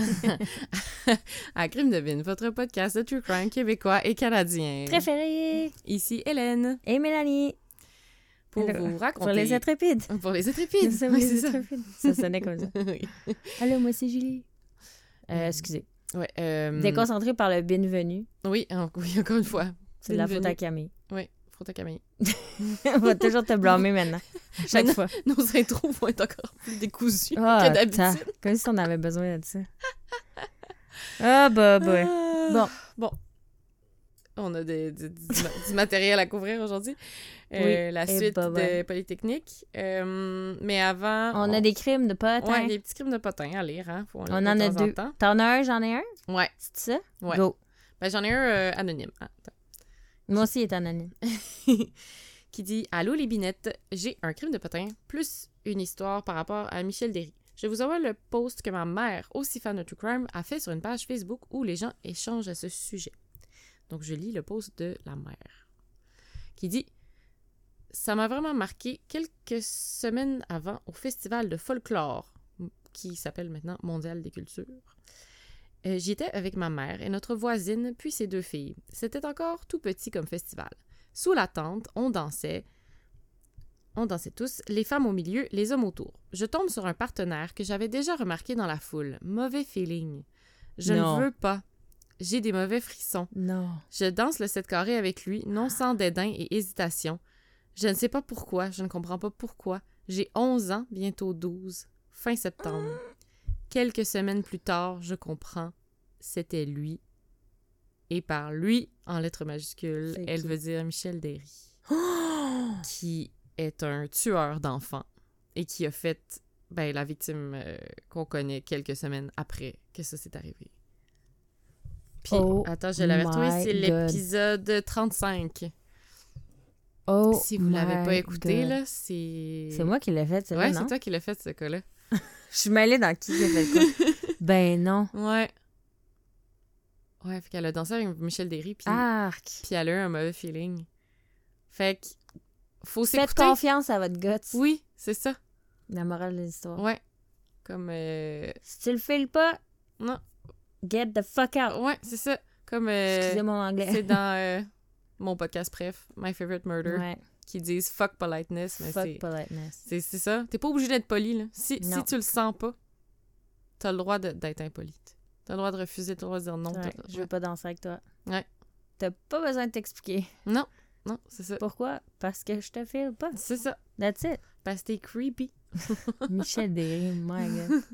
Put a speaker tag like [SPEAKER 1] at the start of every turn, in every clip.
[SPEAKER 1] À Crime de Bin, votre podcast de true crime québécois et canadien.
[SPEAKER 2] Préféré.
[SPEAKER 1] Ici Hélène
[SPEAKER 2] Et Mélanie.
[SPEAKER 1] pour vous raconter
[SPEAKER 2] Pour les intrépides.
[SPEAKER 1] pour les intrépides.
[SPEAKER 2] Ça,
[SPEAKER 1] Oui,
[SPEAKER 2] les
[SPEAKER 1] c'est ça.
[SPEAKER 2] intrépides. Ça sonnait comme ça.
[SPEAKER 1] oui.
[SPEAKER 2] Allô, moi c'est Julie. Euh, excusez.
[SPEAKER 1] Ouais, euh,
[SPEAKER 2] Déconcentré par le bienvenu.
[SPEAKER 1] oui, en- oui, encore une fois.
[SPEAKER 2] C'est de la faute à. Camille.
[SPEAKER 1] Oui, faute à Camille.
[SPEAKER 2] On va toujours te blâmer maintenant. Chaque
[SPEAKER 1] Maintenant,
[SPEAKER 2] fois.
[SPEAKER 1] Nos intros vont être encore plus décousus
[SPEAKER 2] Ah,
[SPEAKER 1] que d'habitude.
[SPEAKER 2] ta- Comme si on avait besoin de ça. Ah, bah, bah.
[SPEAKER 1] Ah.
[SPEAKER 2] Bon.
[SPEAKER 1] Bon. On a des- du, du- du matériel à couvrir aujourd'hui. Euh,
[SPEAKER 2] Oui,
[SPEAKER 1] la
[SPEAKER 2] et
[SPEAKER 1] suite
[SPEAKER 2] bah,
[SPEAKER 1] de
[SPEAKER 2] ouais.
[SPEAKER 1] Polytechnique. Euh, mais avant.
[SPEAKER 2] On a des crimes de potes.
[SPEAKER 1] Ouais, des petits crimes de potins à lire. Hein? Faut
[SPEAKER 2] On
[SPEAKER 1] de
[SPEAKER 2] en a deux. T'en as un, j'en ai un?
[SPEAKER 1] Ouais.
[SPEAKER 2] C'est ça?
[SPEAKER 1] Ouais.
[SPEAKER 2] Go.
[SPEAKER 1] Ben, J'en ai un euh, anonyme.
[SPEAKER 2] Moi aussi, est anonyme.
[SPEAKER 1] qui dit Allô les binettes, j'ai un crime de potin plus une histoire par rapport à Michel Derry. Je vous envoie le post que ma mère, aussi fan de True Crime, a fait sur une page Facebook où les gens échangent à ce sujet. Donc je lis le post de la mère qui dit Ça m'a vraiment marqué quelques semaines avant au festival de folklore qui s'appelle maintenant Mondial des cultures. Euh, J'y étais avec ma mère et notre voisine, puis ses deux filles. C'était encore tout petit comme festival. Sous la tente, on dansait. On dansait tous, les femmes au milieu, les hommes autour. Je tombe sur un partenaire que j'avais déjà remarqué dans la foule. Mauvais feeling. Je
[SPEAKER 2] Non.
[SPEAKER 1] ne veux pas. J'ai des mauvais frissons.
[SPEAKER 2] Non.
[SPEAKER 1] Je danse le 7 carré avec lui, non sans dédain et hésitation. Je ne sais pas pourquoi, je ne comprends pas pourquoi. J'ai 11 ans, bientôt 12, fin septembre. Quelques semaines plus tard, je comprends. C'était lui. Et par lui, en lettres majuscules, elle
[SPEAKER 2] qui?
[SPEAKER 1] veut dire Michel Derry, qui est un tueur d'enfants et qui a fait ben, la victime euh, qu'on connaît quelques semaines après que ça s'est arrivé. Puis,
[SPEAKER 2] Oh
[SPEAKER 1] attends, je l'avais retrouvé, c'est l'épisode 35.
[SPEAKER 2] Oh.
[SPEAKER 1] si vous l'avez pas écouté,
[SPEAKER 2] God.
[SPEAKER 1] là, c'est...
[SPEAKER 2] C'est moi qui l'ai fait, c'est
[SPEAKER 1] Ouais, c'est toi qui l'as fait, ce cas-là.
[SPEAKER 2] Je suis mêlée dans qui fait quoi. ben non.
[SPEAKER 1] Ouais. Ouais, fait qu'elle a dansé avec Michel Derry, puis,
[SPEAKER 2] Arc.
[SPEAKER 1] puis elle a eu un mauvais feeling. Fait que, faut
[SPEAKER 2] Faites
[SPEAKER 1] s'écouter.
[SPEAKER 2] confiance à votre gut.
[SPEAKER 1] Oui, c'est ça.
[SPEAKER 2] La morale de l'histoire.
[SPEAKER 1] Ouais. Comme, euh...
[SPEAKER 2] Si tu le files pas,
[SPEAKER 1] Non.
[SPEAKER 2] get the fuck out.
[SPEAKER 1] Ouais, c'est ça. Comme, euh,
[SPEAKER 2] Excusez mon anglais.
[SPEAKER 1] c'est dans euh, mon podcast préf, My Favorite Murder,
[SPEAKER 2] Ouais.
[SPEAKER 1] Qui disent « fuck politeness », mais
[SPEAKER 2] Fuck
[SPEAKER 1] c'est...
[SPEAKER 2] politeness.
[SPEAKER 1] C'est ça. T'es pas obligé d'être poli, là. Si, si tu le sens pas, t'as le droit d'être impoli. T'as le droit de refuser, t'as le droit de dire non.
[SPEAKER 2] Ouais, je veux pas danser avec toi.
[SPEAKER 1] Ouais.
[SPEAKER 2] T'as pas besoin de t'expliquer.
[SPEAKER 1] Non, non, c'est ça.
[SPEAKER 2] Pourquoi? Parce que je te file pas.
[SPEAKER 1] C'est ça.
[SPEAKER 2] That's it.
[SPEAKER 1] Parce que t'es creepy.
[SPEAKER 2] Michel Derry, my God.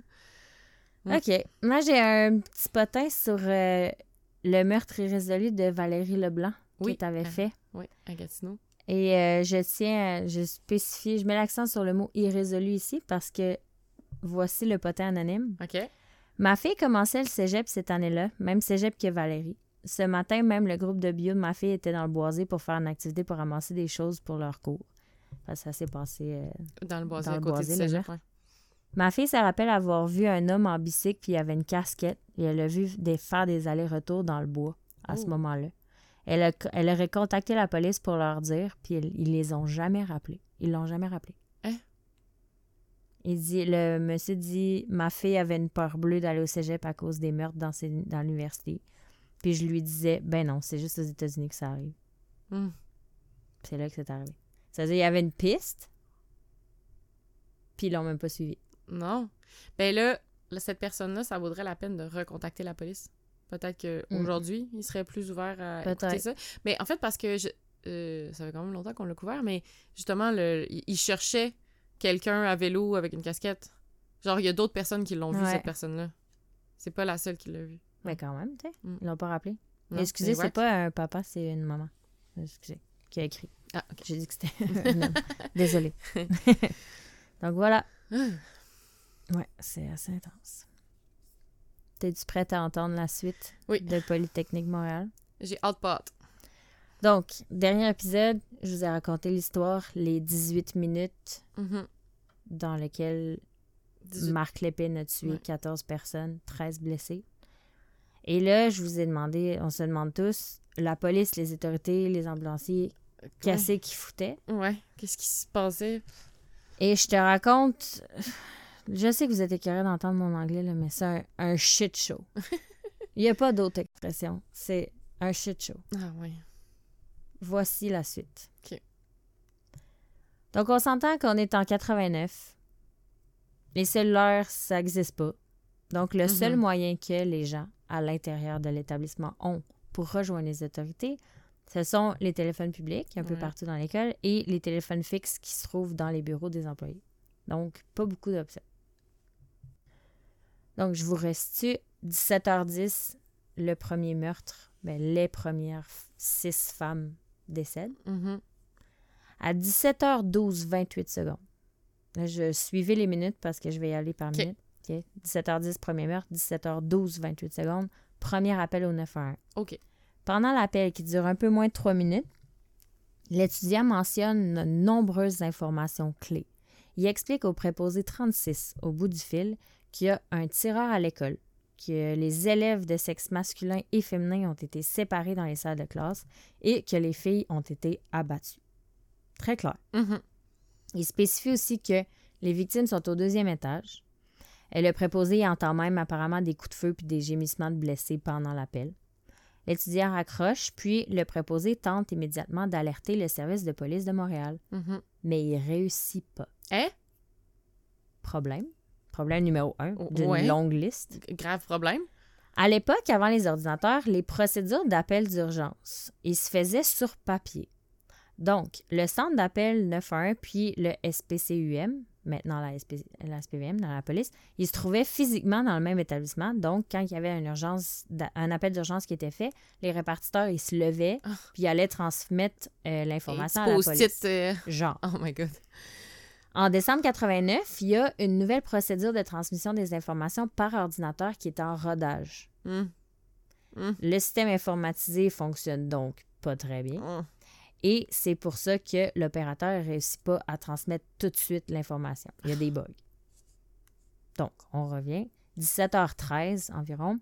[SPEAKER 1] Ouais.
[SPEAKER 2] OK. Moi, j'ai un petit potin sur euh, le meurtre irrésolu de Valérie Leblanc
[SPEAKER 1] Oui.
[SPEAKER 2] que t'avais
[SPEAKER 1] Ah.
[SPEAKER 2] fait.
[SPEAKER 1] Oui, à Gatineau.
[SPEAKER 2] Et euh, je tiens, à- je spécifie, je mets l'accent sur le mot irrésolu ici parce que voici le potin anonyme.
[SPEAKER 1] OK.
[SPEAKER 2] Ma fille commençait le cégep cette année-là, même cégep que Valérie. Ce matin, même le groupe de bio de ma fille était dans le boisé pour faire une activité pour ramasser des choses pour leur cours. Parce que ça s'est passé. euh,
[SPEAKER 1] Dans le boisé,
[SPEAKER 2] Dans le
[SPEAKER 1] côté
[SPEAKER 2] boisé,
[SPEAKER 1] du
[SPEAKER 2] le
[SPEAKER 1] cégep. ouais.
[SPEAKER 2] Ma fille se rappelle avoir vu un homme en bicycle puis il avait une casquette et elle a vu des, faire des allers-retours dans le bois à ce moment-là. Elle, a, elle aurait contacté la police pour leur dire puis ils, ils les ont jamais rappelés. Ils l'ont jamais rappelé.
[SPEAKER 1] Hein?
[SPEAKER 2] Il dit, le monsieur dit, ma fille avait une peur bleue d'aller au cégep à cause des meurtres dans, ses- dans l'université. Puis je lui disais, ben non, c'est juste aux États-Unis que ça arrive.
[SPEAKER 1] Hum.
[SPEAKER 2] C'est là que c'est arrivé. C'est-à-dire, il y avait une piste, puis ils l'ont même pas suivi.
[SPEAKER 1] Non. Ben là, cette personne-là, ça vaudrait la peine de recontacter la police. Peut-être qu'aujourd'hui, il serait plus ouvert à écouter
[SPEAKER 2] Mm.
[SPEAKER 1] Ça. Mais en fait, parce que je, euh, ça fait quand même longtemps qu'on l'a couvert, mais justement, le, il il cherchait quelqu'un à vélo avec une casquette. Genre, il y a d'autres personnes qui l'ont vu, cette personne-là. C'est pas la seule qui l'a vu.
[SPEAKER 2] Mais quand même, tu sais,
[SPEAKER 1] Mm.
[SPEAKER 2] ils l'ont pas rappelé.
[SPEAKER 1] Non,
[SPEAKER 2] Excusez, c'est pas un papa, c'est une maman. Excusez, qui a écrit.
[SPEAKER 1] Ah, ok.
[SPEAKER 2] J'ai dit que c'était un homme. Désolée. Donc voilà.
[SPEAKER 1] Ah.
[SPEAKER 2] Ouais, c'est assez intense. T'es-tu prête à entendre la suite
[SPEAKER 1] Oui.
[SPEAKER 2] de Polytechnique Montréal?
[SPEAKER 1] J'ai hâte pas hâte.
[SPEAKER 2] Donc, dernier épisode, je vous ai raconté l'histoire, les 18 minutes
[SPEAKER 1] Mhm.
[SPEAKER 2] dans lesquelles
[SPEAKER 1] 18.
[SPEAKER 2] Marc Lépine a tué
[SPEAKER 1] Ouais.
[SPEAKER 2] 14 personnes, 13 blessés. Et là, je vous ai demandé, on se demande tous, la police, les autorités, les ambulanciers, qu'est-ce qu'ils foutaient?
[SPEAKER 1] Ouais. Qu'est-ce qui se passait?
[SPEAKER 2] Et je te raconte Je sais que vous êtes écœurés d'entendre mon anglais, là, mais c'est un, un shit show. Il n'y a pas d'autre expression. C'est un shit show.
[SPEAKER 1] Ah oui.
[SPEAKER 2] Voici la suite.
[SPEAKER 1] OK.
[SPEAKER 2] Donc, on s'entend qu'on est en 89. Les cellulaires, ça n'existe pas. Donc, le seul
[SPEAKER 1] Mhm.
[SPEAKER 2] moyen que les gens à l'intérieur de l'établissement ont pour rejoindre les autorités, ce sont les téléphones publics un peu partout dans l'école et les téléphones fixes qui se trouvent dans les bureaux des employés. Donc, pas beaucoup d'options. Donc, je vous restitue 17h10, le premier meurtre? Ben, les premières six femmes décèdent.
[SPEAKER 1] Mhm.
[SPEAKER 2] À 17h12, 28 secondes. Je suivais les minutes parce que je vais y aller par minute. OK? 17h10, premier meurtre. 17h12, 28 secondes. Premier appel au 911.
[SPEAKER 1] OK.
[SPEAKER 2] Pendant l'appel qui dure un peu moins de 3 minutes, l'étudiant mentionne de nombreuses informations clés. Il explique au préposé 36, au bout du fil, qu'il y a un tireur à l'école, que les élèves de sexe masculin et féminin ont été séparés dans les salles de classe et que les filles ont été abattues. Très clair.
[SPEAKER 1] Mhm.
[SPEAKER 2] Il spécifie aussi que les victimes sont au deuxième étage. Et le préposé entend même apparemment des coups de feu puis des gémissements de blessés pendant l'appel. L'étudiant raccroche, puis le préposé tente immédiatement d'alerter le service de police de Montréal,
[SPEAKER 1] Mhm.
[SPEAKER 2] mais il réussit pas.
[SPEAKER 1] Hein?
[SPEAKER 2] Problème? Problème numéro un d'une
[SPEAKER 1] ouais.
[SPEAKER 2] longue liste.
[SPEAKER 1] Grave problème.
[SPEAKER 2] À l'époque, avant les ordinateurs, les procédures d'appel d'urgence, ils se faisaient sur papier. Donc, le centre d'appel 911 puis le SPCUM, maintenant la, SP la SPVM dans la police, ils se trouvaient physiquement dans le même établissement. Donc, quand il y avait une urgence, un appel d'urgence qui était fait, les répartiteurs, ils se levaient
[SPEAKER 1] Ah.
[SPEAKER 2] puis ils allaient transmettre euh, l'information à la police.
[SPEAKER 1] euh,
[SPEAKER 2] Genre.
[SPEAKER 1] Oh my god.
[SPEAKER 2] En décembre 89, il y a une nouvelle procédure de transmission des informations par ordinateur qui est en rodage.
[SPEAKER 1] Mm.
[SPEAKER 2] Le système informatisé fonctionne donc pas très bien.
[SPEAKER 1] Mm.
[SPEAKER 2] Et c'est pour ça que l'opérateur ne réussit pas à transmettre tout de suite l'information. Il y a des bugs. Donc, on revient. 17h13 environ.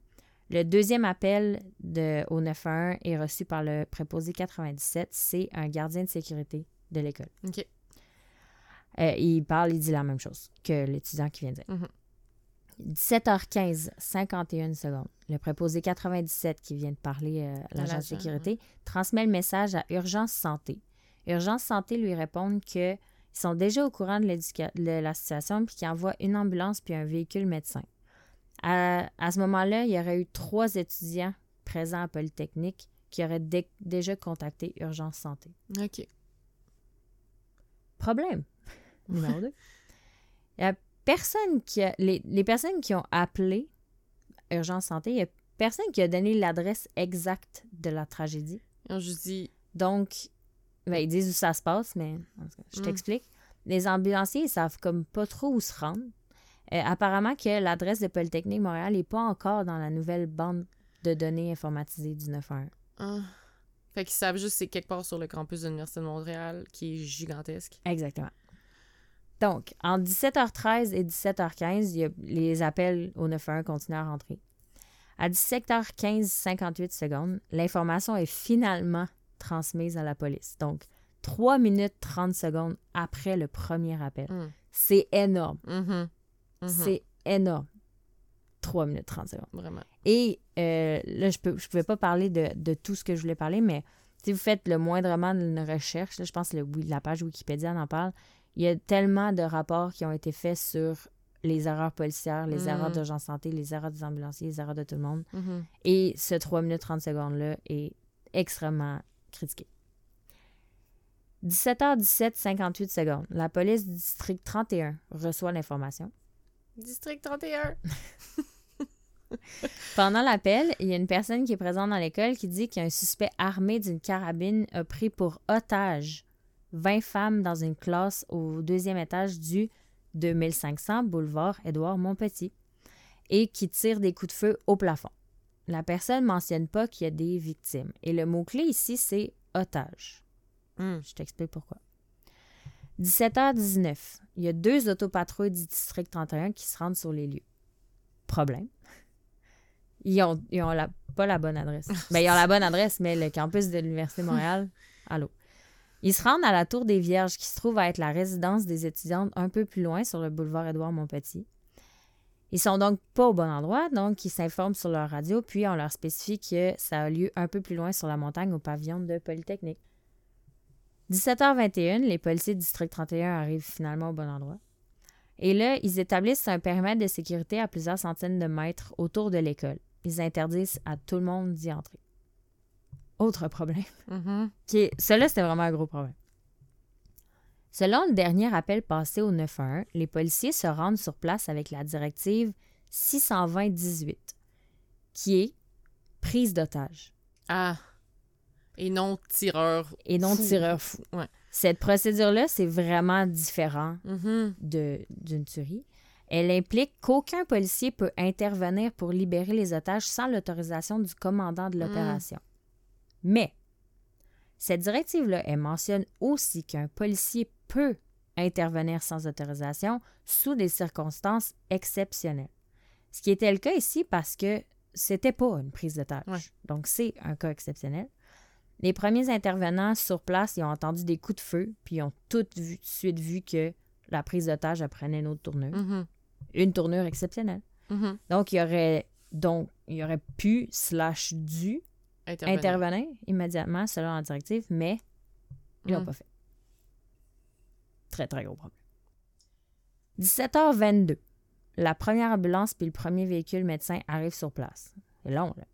[SPEAKER 2] Le deuxième appel de, au 911 est reçu par le préposé 97. C'est un gardien de sécurité de l'école.
[SPEAKER 1] OK.
[SPEAKER 2] Euh, il parle, il dit la même chose que l'étudiant qui vient de dire.
[SPEAKER 1] Mhm.
[SPEAKER 2] 17h15, 51 secondes. Le préposé 97 qui vient de parler euh, à l'agent de sécurité transmet le message à Urgence Santé. Urgence Santé lui répond qu'ils sont déjà au courant de, de la situation puis qu'ils envoient une ambulance puis un véhicule médecin. À, à ce moment-là, il y aurait eu trois étudiants présents à Polytechnique qui auraient dé- déjà contacté Urgence Santé.
[SPEAKER 1] OK.
[SPEAKER 2] Problème. Numéro 2. Il y a personne qui a. Les, les personnes qui ont appelé Urgence Santé, il y a personne qui a donné l'adresse exacte de la tragédie. Donc, ben, ils disent où ça se passe, mais je
[SPEAKER 1] Mm.
[SPEAKER 2] t'explique. Les ambulanciers, ils savent comme pas trop où se rendre. Euh, apparemment que l'adresse de Polytechnique Montréal n'est pas encore dans la nouvelle bande de données informatisées du 911.
[SPEAKER 1] Ah. Fait qu'ils savent juste que c'est quelque part sur le campus de l'Université de Montréal qui est gigantesque.
[SPEAKER 2] Exactement. Donc, entre 17h13 et 17h15, il y a- les appels au 911 continuent à rentrer. À 17h15, 58 secondes, l'information est finalement transmise à la police. Donc, 3 minutes 30 secondes après le premier appel.
[SPEAKER 1] Mm.
[SPEAKER 2] C'est énorme.
[SPEAKER 1] Mhm. Mhm.
[SPEAKER 2] C'est énorme. 3 minutes 30 secondes.
[SPEAKER 1] Vraiment.
[SPEAKER 2] Et euh, là, je ne je pouvais pas parler de, de tout ce que je voulais parler, mais si vous faites le moindrement d'une recherche, là, je pense que le, la page Wikipédia en parle, il y a tellement de rapports qui ont été faits sur les erreurs policières, les
[SPEAKER 1] Mm.
[SPEAKER 2] erreurs d'urgence santé, les erreurs des ambulanciers, les erreurs de tout le monde.
[SPEAKER 1] Mhm.
[SPEAKER 2] Et ce 3 minutes 30 secondes-là est extrêmement critiqué. 17h17, 58 secondes. La police du district 31 reçoit l'information.
[SPEAKER 1] District 31.
[SPEAKER 2] Pendant l'appel, il y a une personne qui est présente dans l'école qui dit qu'un suspect armé d'une carabine a pris pour otage 20 femmes dans une classe au deuxième étage du 2500 boulevard Édouard Montpetit et qui tire des coups de feu au plafond. La personne ne mentionne pas qu'il y a des victimes. Et le mot-clé ici, c'est otage.
[SPEAKER 1] Mm.
[SPEAKER 2] Je t'explique pourquoi. 17h19, il y a deux autopatrouilles du district 31 qui se rendent sur les lieux. Problème. Ils ont, ils ont la- pas la bonne adresse. Ben, ils ont la bonne adresse, mais le campus de l'Université de Montréal, allô. Ils se rendent à la Tour des Vierges, qui se trouve à être la résidence des étudiantes un peu plus loin sur le boulevard Édouard Montpetit. Ils sont donc pas au bon endroit, donc ils s'informent sur leur radio, puis on leur spécifie que ça a lieu un peu plus loin sur la montagne au pavillon de Polytechnique. 17h21, les policiers du district 31 arrivent finalement au bon endroit. Et là, ils établissent un périmètre de sécurité à plusieurs centaines de mètres autour de l'école. Ils interdisent à tout le monde d'y entrer. Autre problème. Qui est, celui-là, c'était vraiment un gros problème. Selon le dernier appel passé au 911, les policiers se rendent sur place avec la directive 620-18, qui est prise d'otage
[SPEAKER 1] Ah. Et non tireur.
[SPEAKER 2] et non
[SPEAKER 1] Fou.
[SPEAKER 2] tireur fou.
[SPEAKER 1] Ouais.
[SPEAKER 2] Cette procédure-là, c'est vraiment différent
[SPEAKER 1] Mhm.
[SPEAKER 2] de- d'une tuerie. Elle implique qu'aucun policier peut intervenir pour libérer les otages sans l'autorisation du commandant de l'opération. Mais cette directive-là, elle mentionne aussi qu'un policier peut intervenir sans autorisation sous des circonstances exceptionnelles. Ce qui était le cas ici parce que c'était pas une prise d'otage.
[SPEAKER 1] Ouais.
[SPEAKER 2] Donc, c'est un cas exceptionnel. Les premiers intervenants sur place, ils ont entendu des coups de feu, puis ils ont tout de suite vu que la prise d'otage elle prenait une autre tournure.
[SPEAKER 1] Mhm.
[SPEAKER 2] Une tournure exceptionnelle.
[SPEAKER 1] Mhm.
[SPEAKER 2] Donc, il y aurait, donc, il y aurait pu, slash dû,
[SPEAKER 1] Intervenir.
[SPEAKER 2] intervenir immédiatement selon la directive, mais ils l'ont
[SPEAKER 1] Mm.
[SPEAKER 2] pas fait. Très, très gros problème. 17h22. La première ambulance puis le premier véhicule médecin arrivent sur place. C'est long, là.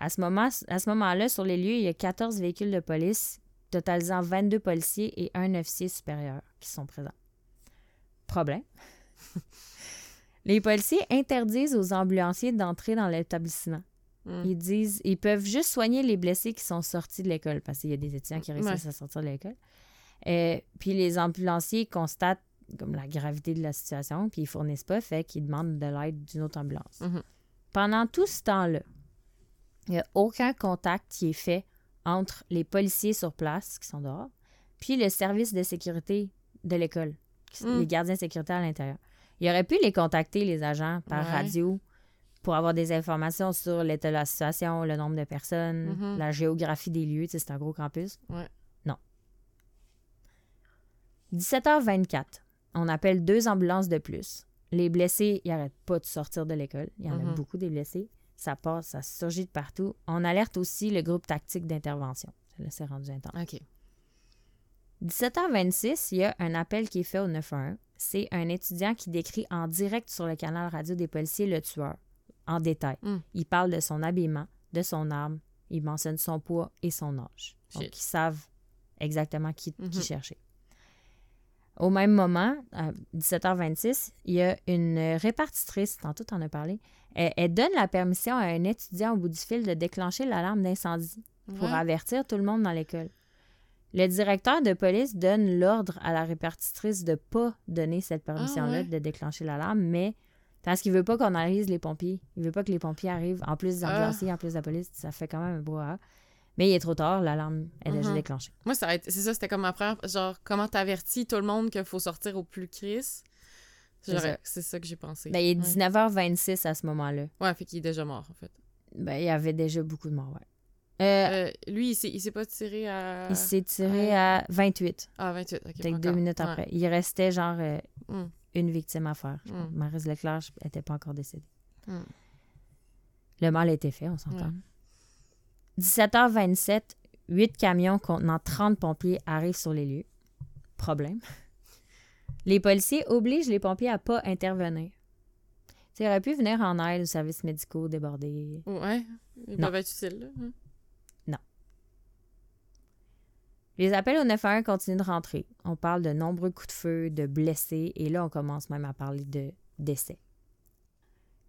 [SPEAKER 2] À ce, moment, à ce moment-là, sur les lieux, il y a 14 véhicules de police, totalisant 22 policiers et un officier supérieur qui sont présents. Problème. les policiers interdisent aux ambulanciers d'entrer dans l'établissement.
[SPEAKER 1] Mm.
[SPEAKER 2] Ils disent ils peuvent juste soigner les blessés qui sont sortis de l'école parce qu'il y a des étudiants qui réussissent à sortir de l'école. Euh, puis les ambulanciers constatent comme la gravité de la situation, puis ils fournissent pas, fait qu'ils demandent de l'aide d'une autre ambulance.
[SPEAKER 1] Mhm.
[SPEAKER 2] Pendant tout ce temps-là, il n'y a aucun contact qui est fait entre les policiers sur place, qui sont dehors, puis le service de sécurité de l'école,
[SPEAKER 1] Mm.
[SPEAKER 2] les gardiens de sécurité à l'intérieur. Il aurait pu les contacter, les agents, par
[SPEAKER 1] Ouais.
[SPEAKER 2] radio, pour avoir des informations sur l'état de la situation, le nombre de personnes,
[SPEAKER 1] Mhm.
[SPEAKER 2] la géographie des lieux. Tu sais, c'est un gros campus.
[SPEAKER 1] Ouais.
[SPEAKER 2] Non. 17h24. On appelle deux ambulances de plus. Les blessés, ils n'arrêtent pas de sortir de l'école. Il y en a
[SPEAKER 1] Mhm.
[SPEAKER 2] beaucoup des blessés. Ça passe, ça surgit de partout. On alerte aussi le groupe tactique d'intervention. Là, c'est rendu intense.
[SPEAKER 1] OK.
[SPEAKER 2] 17h26, il y a un appel qui est fait au 911. C'est un étudiant qui décrit en direct sur le canal radio des policiers le tueur, en détail.
[SPEAKER 1] Mm.
[SPEAKER 2] Il parle de son habillement, de son arme, il mentionne son poids et son âge. Donc, ils savent exactement qui, qui
[SPEAKER 1] Mhm.
[SPEAKER 2] chercher. Au même moment, à 17h26, il y a une répartitrice, tantôt tu en as parlé, elle, elle donne la permission à un étudiant au bout du fil de déclencher l'alarme d'incendie pour
[SPEAKER 1] Ouais.
[SPEAKER 2] avertir tout le monde dans l'école. Le directeur de police donne l'ordre à la répartitrice de ne pas donner cette permission-là
[SPEAKER 1] Ah ouais?
[SPEAKER 2] de déclencher l'alarme, mais parce qu'il veut pas qu'on analyse les pompiers. Il veut pas que les pompiers arrivent, en plus des
[SPEAKER 1] Ah.
[SPEAKER 2] ambulanciers, en plus de la police. Ça fait quand même un brouhaha. Mais il est trop tard, l'alarme est déjà
[SPEAKER 1] Mhm.
[SPEAKER 2] déclenchée.
[SPEAKER 1] Moi, ça c'est ça, c'était comme ma première. Genre, comment t'avertis tout le monde qu'il faut sortir au plus cris?
[SPEAKER 2] C'est ça.
[SPEAKER 1] Que j'ai pensé.
[SPEAKER 2] Ben, il est
[SPEAKER 1] Ouais.
[SPEAKER 2] 19h26 à ce moment-là.
[SPEAKER 1] Ouais, fait qu'il est déjà mort, en fait.
[SPEAKER 2] Ben, il y avait déjà beaucoup de morts, ouais. Euh,
[SPEAKER 1] Euh, lui, il s'est, pas tiré à.
[SPEAKER 2] il s'est tiré à 28,
[SPEAKER 1] Ah, 28. Ok.
[SPEAKER 2] peut-être deux minutes
[SPEAKER 1] Ouais.
[SPEAKER 2] après. Il restait genre euh,
[SPEAKER 1] Mm.
[SPEAKER 2] Une victime à faire. je
[SPEAKER 1] Mm.
[SPEAKER 2] Marise Leclerc n'était pas encore décédée.
[SPEAKER 1] Mm.
[SPEAKER 2] Le mal a été fait, on s'entend.
[SPEAKER 1] Ouais.
[SPEAKER 2] 17h27, huit camions contenant 30 pompiers arrivent sur les lieux. Problème. Les policiers obligent les pompiers à pas intervenir. Ils auraient pu venir en aide aux services médicaux débordés.
[SPEAKER 1] Ouais. Ils
[SPEAKER 2] Non.
[SPEAKER 1] peuvent être utiles, là. Hein.
[SPEAKER 2] Les appels au 911 continuent de rentrer. On parle de nombreux coups de feu, de blessés, et là, on commence même à parler de décès.